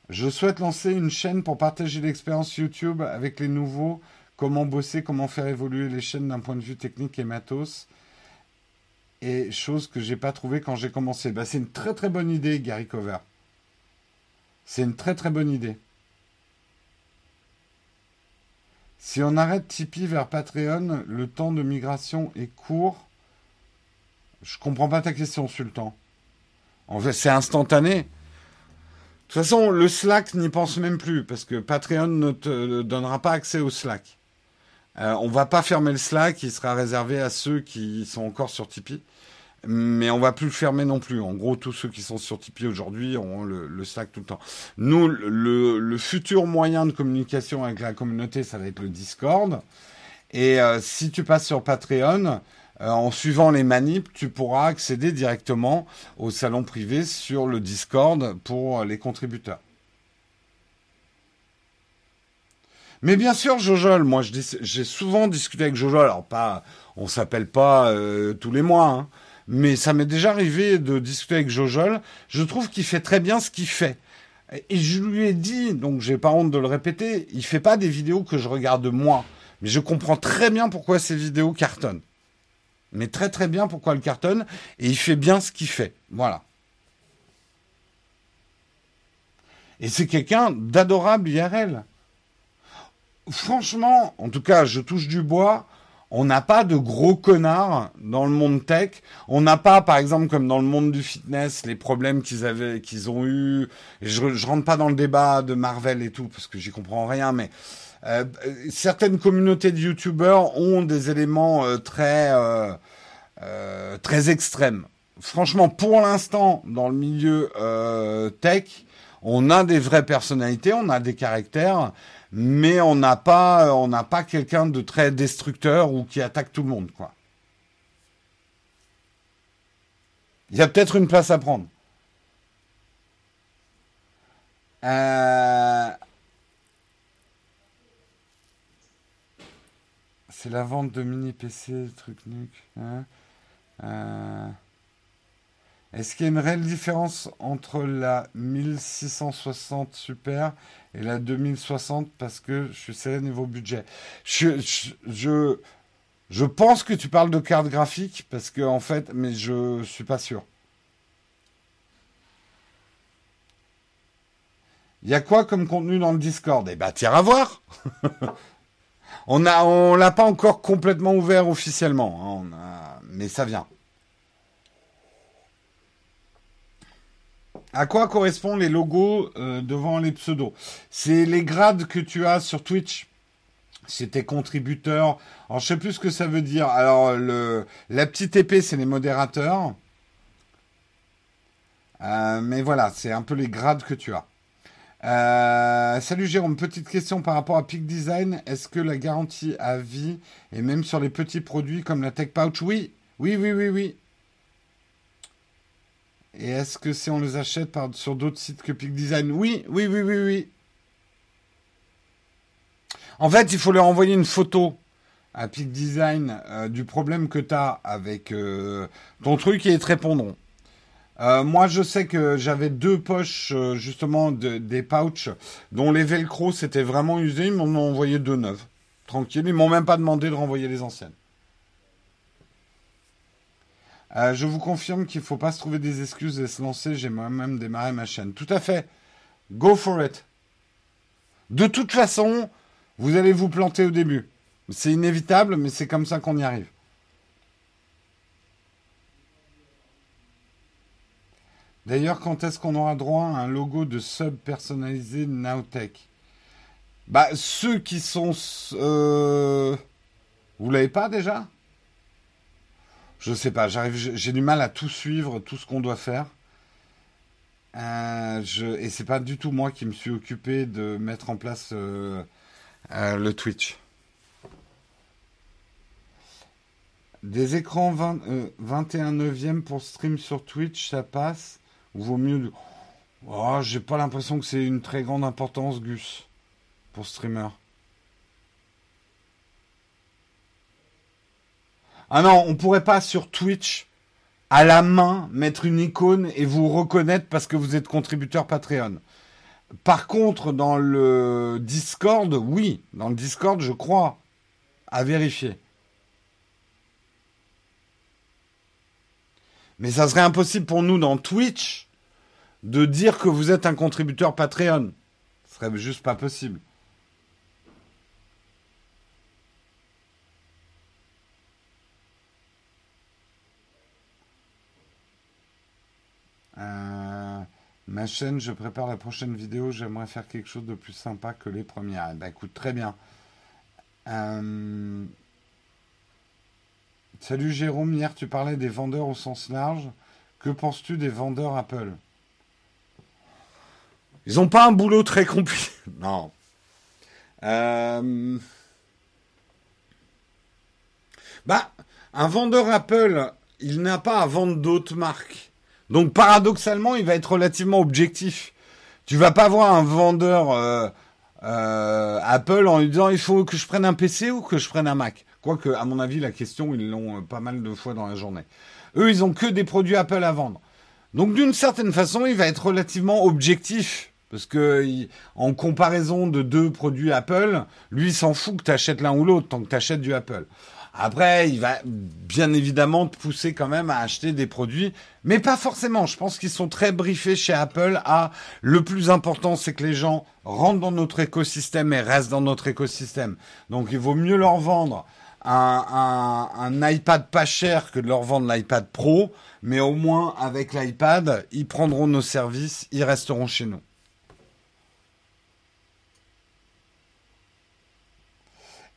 Je souhaite lancer une chaîne pour partager l'expérience YouTube avec les nouveaux, comment bosser, comment faire évoluer les chaînes d'un point de vue technique et matos. Et chose que j'ai pas trouvé quand j'ai commencé. Bah, c'est une très très bonne idée, Gary Cover. C'est une très très bonne idée. Si on arrête Tipeee vers Patreon, le temps de migration est court. Je comprends pas ta question, Sultan. En fait, c'est instantané. Toute façon, le Slack n'y pense même plus parce que Patreon ne te donnera pas accès au Slack. Euh, on va pas fermer le Slack, il sera réservé à ceux qui sont encore sur Tipeee. Mais on va plus le fermer non plus. En gros, tous ceux qui sont sur Tipeee aujourd'hui auront le, Slack tout le temps. Nous, le, futur moyen de communication avec la communauté, ça va être le Discord. Et euh, si tu passes sur Patreon, euh, en suivant les manips, tu pourras accéder directement au salon privé sur le Discord pour les contributeurs. Mais bien sûr, Jojol, moi j'ai souvent discuté avec Jojol, alors pas, on s'appelle pas euh, tous les mois, hein, mais ça m'est déjà arrivé de discuter avec Jojol. Je trouve qu'il fait très bien ce qu'il fait. Et je lui ai dit, donc j'ai pas honte de le répéter, il fait pas des vidéos que je regarde moi, mais je comprends très bien pourquoi ces vidéos cartonnent mais très très bien pourquoi il cartonne, et il fait bien ce qu'il fait. Voilà. Et c'est quelqu'un d'adorable IRL. Franchement, en tout cas, je touche du bois. On n'a pas de gros connards dans le monde tech. On n'a pas, par exemple, comme dans le monde du fitness, les problèmes qu'ils avaient, qu'ils ont eu. je, je rentre pas dans le débat de Marvel et tout parce que j'y comprends rien, mais euh, certaines communautés de youtubeurs ont des éléments euh, très euh, très extrêmes. Franchement, pour l'instant, dans le milieu tech, on a des vraies personnalités, on a des caractères, mais on n'a pas, n'a pas quelqu'un de très destructeur ou qui attaque tout le monde, quoi. Il y a peut-être une place à prendre. Euh, c'est la vente de mini PC, truc nuque. Hein. Euh, Est-ce qu'il y a une réelle différence entre la 1660 Super et la 2060 parce que je suis serré niveau budget? Je, je, pense que tu parles de carte graphique parce que en fait, mais je suis pas sûr. Il y a quoi comme contenu dans le Discord? Eh ben, tiens à voir. [laughs] on a, on l'a pas encore complètement ouvert officiellement, hein, mais ça vient. À quoi correspondent les logos euh, devant les pseudos? C'est les grades que tu as sur Twitch. C'est tes contributeurs. Alors, je sais plus ce que ça veut dire. Alors, la petite épée, c'est les modérateurs. Euh, mais voilà, c'est un peu les grades que tu as. Euh, salut Jérôme, petite question par rapport à Peak Design. Est-ce que la garantie à vie est même sur les petits produits comme la Tech Pouch? Oui, oui, oui, oui, oui. Et est-ce que si on les achète sur d'autres sites que Peak Design? Oui, oui, oui, oui, oui. En fait, il faut leur envoyer une photo à Peak Design euh, du problème que tu as avec euh, ton truc et ils te répondront. Euh, moi, je sais que j'avais deux poches, justement, des pouches dont les velcro s'étaient vraiment usés. Ils m'en ont envoyé deux neuves. Tranquille. Ils m'ont même pas demandé de renvoyer les anciennes. Euh, je vous confirme qu'il ne faut pas se trouver des excuses et se lancer. J'ai moi-même démarré ma chaîne. Tout à fait. Go for it. De toute façon, vous allez vous planter au début. C'est inévitable, mais c'est comme ça qu'on y arrive. D'ailleurs, quand est-ce qu'on aura droit à un logo de sub personnalisé Nowtech? Bah, ceux qui sont... Euh... Vous l'avez pas déjà? Je sais pas, j'arrive, j'ai du mal à tout suivre, tout ce qu'on doit faire. Euh, et c'est pas du tout moi qui me suis occupé de mettre en place euh, euh, le Twitch. Des écrans 21 neuvième pour stream sur Twitch, ça passe Ou vaut mieux... Oh, j'ai pas l'impression que c'est une très grande importance, Gus, pour streamer. Ah non, on pourrait pas sur Twitch à la main mettre une icône et vous reconnaître parce que vous êtes contributeur Patreon. Par contre, dans le Discord, oui, dans le Discord, je crois, à vérifier. Mais ça serait impossible pour nous dans Twitch de dire que vous êtes un contributeur Patreon. Ce serait juste pas possible. Euh, ma chaîne, je prépare la prochaine vidéo. J'aimerais faire quelque chose de plus sympa que les premières. bah écoute, très bien. Euh, salut Jérôme, hier tu parlais des vendeurs au sens large. Que penses-tu des vendeurs Apple? Ils n'ont pas un boulot très compliqué. [laughs] non. Euh, bah, un vendeur Apple, il n'a pas à vendre d'autres marques. Donc paradoxalement, il va être relativement objectif. Tu vas pas voir un vendeur euh, euh, Apple en lui disant il faut que je prenne un PC ou que je prenne un Mac? Quoique, à mon avis, la question, ils l'ont euh, pas mal de fois dans la journée. Eux, ils ont que des produits Apple à vendre. Donc d'une certaine façon, il va être relativement objectif. Parce que en comparaison de deux produits Apple, lui il s'en fout que tu achètes l'un ou l'autre tant que tu achètes du Apple. Après, il va bien évidemment te pousser quand même à acheter des produits, mais pas forcément. Je pense qu'ils sont très briefés chez Apple à le plus important, c'est que les gens rentrent dans notre écosystème et restent dans notre écosystème. Donc, il vaut mieux leur vendre un, un iPad pas cher que de leur vendre l'iPad Pro, mais au moins avec l'iPad, ils prendront nos services, ils resteront chez nous.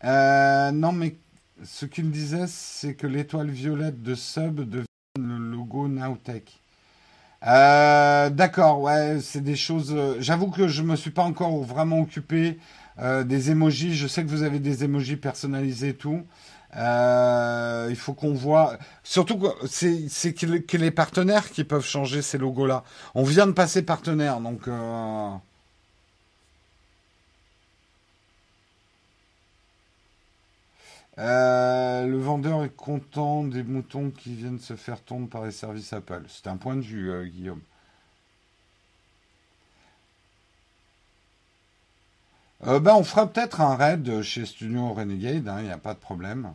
Euh, non, mais ce qu'il disait, c'est que l'étoile violette de Sub devient le logo Nowtech. Euh, D'accord, ouais, c'est des choses. Euh, j'avoue que je me suis pas encore vraiment occupé euh, des emojis. Je sais que vous avez des emojis personnalisés et tout. Il faut qu'on voit. Surtout que c'est que les partenaires qui peuvent changer ces logos-là. On vient de passer partenaire, donc. Le vendeur est content des moutons qui viennent se faire tondre par les services Apple. C'est un point de vue, euh, Guillaume. Euh, ben, on fera peut-être un raid chez Studio Renegade, il hein, n'y a pas de problème.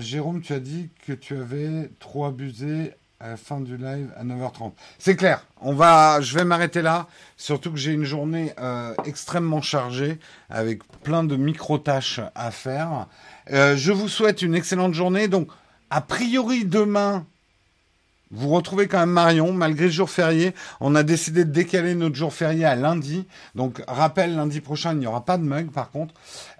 Jérôme, tu as dit que tu avais trop abusé à la fin du live à 9h30. C'est clair. On va, je vais m'arrêter là. Surtout que j'ai une journée euh, extrêmement chargée avec plein de micro-tâches à faire. Euh, je vous souhaite une excellente journée. Donc, a priori, demain, vous retrouvez quand même Marion, malgré le jour férié. On a décidé de décaler notre jour férié à lundi. Donc, rappel, lundi prochain, il n'y aura pas de mug, par contre.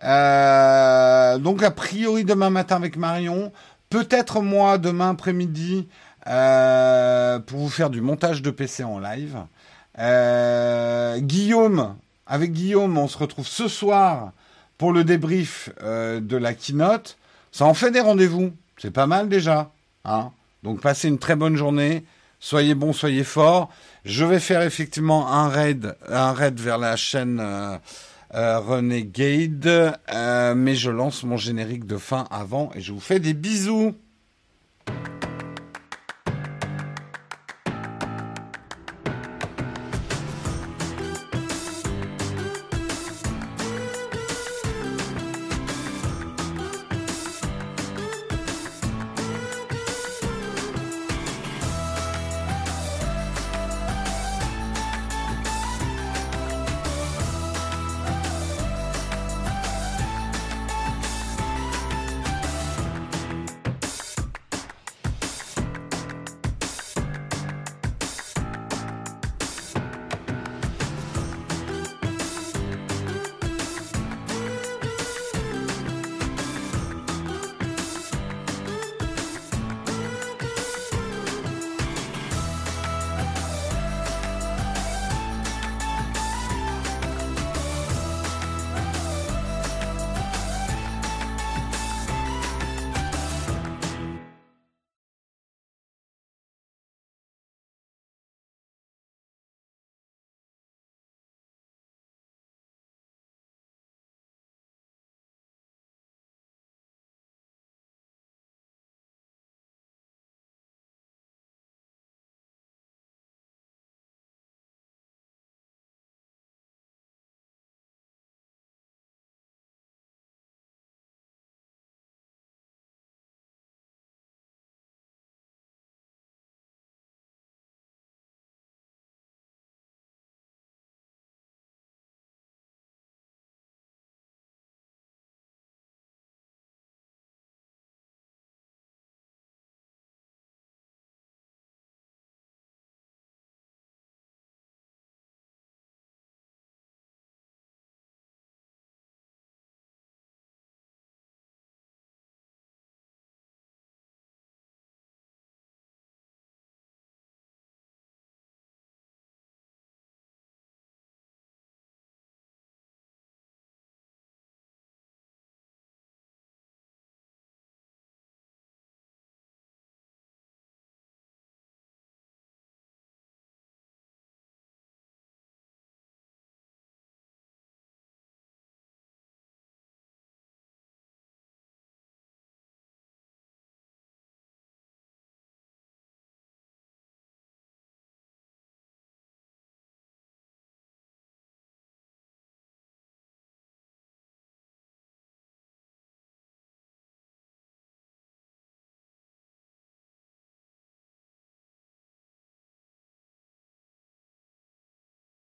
Euh, donc, a priori, demain matin avec Marion. Peut-être moi, demain après-midi, euh, pour vous faire du montage de PC en live. Euh, Guillaume, avec Guillaume, on se retrouve ce soir pour le débrief euh, de la keynote. Ça en fait des rendez-vous. C'est pas mal déjà. Hein Donc passez une très bonne journée. Soyez bons, soyez forts. Je vais faire effectivement un raid, un raid vers la chaîne Renegade, mais je lance mon générique de fin avant et je vous fais des bisous.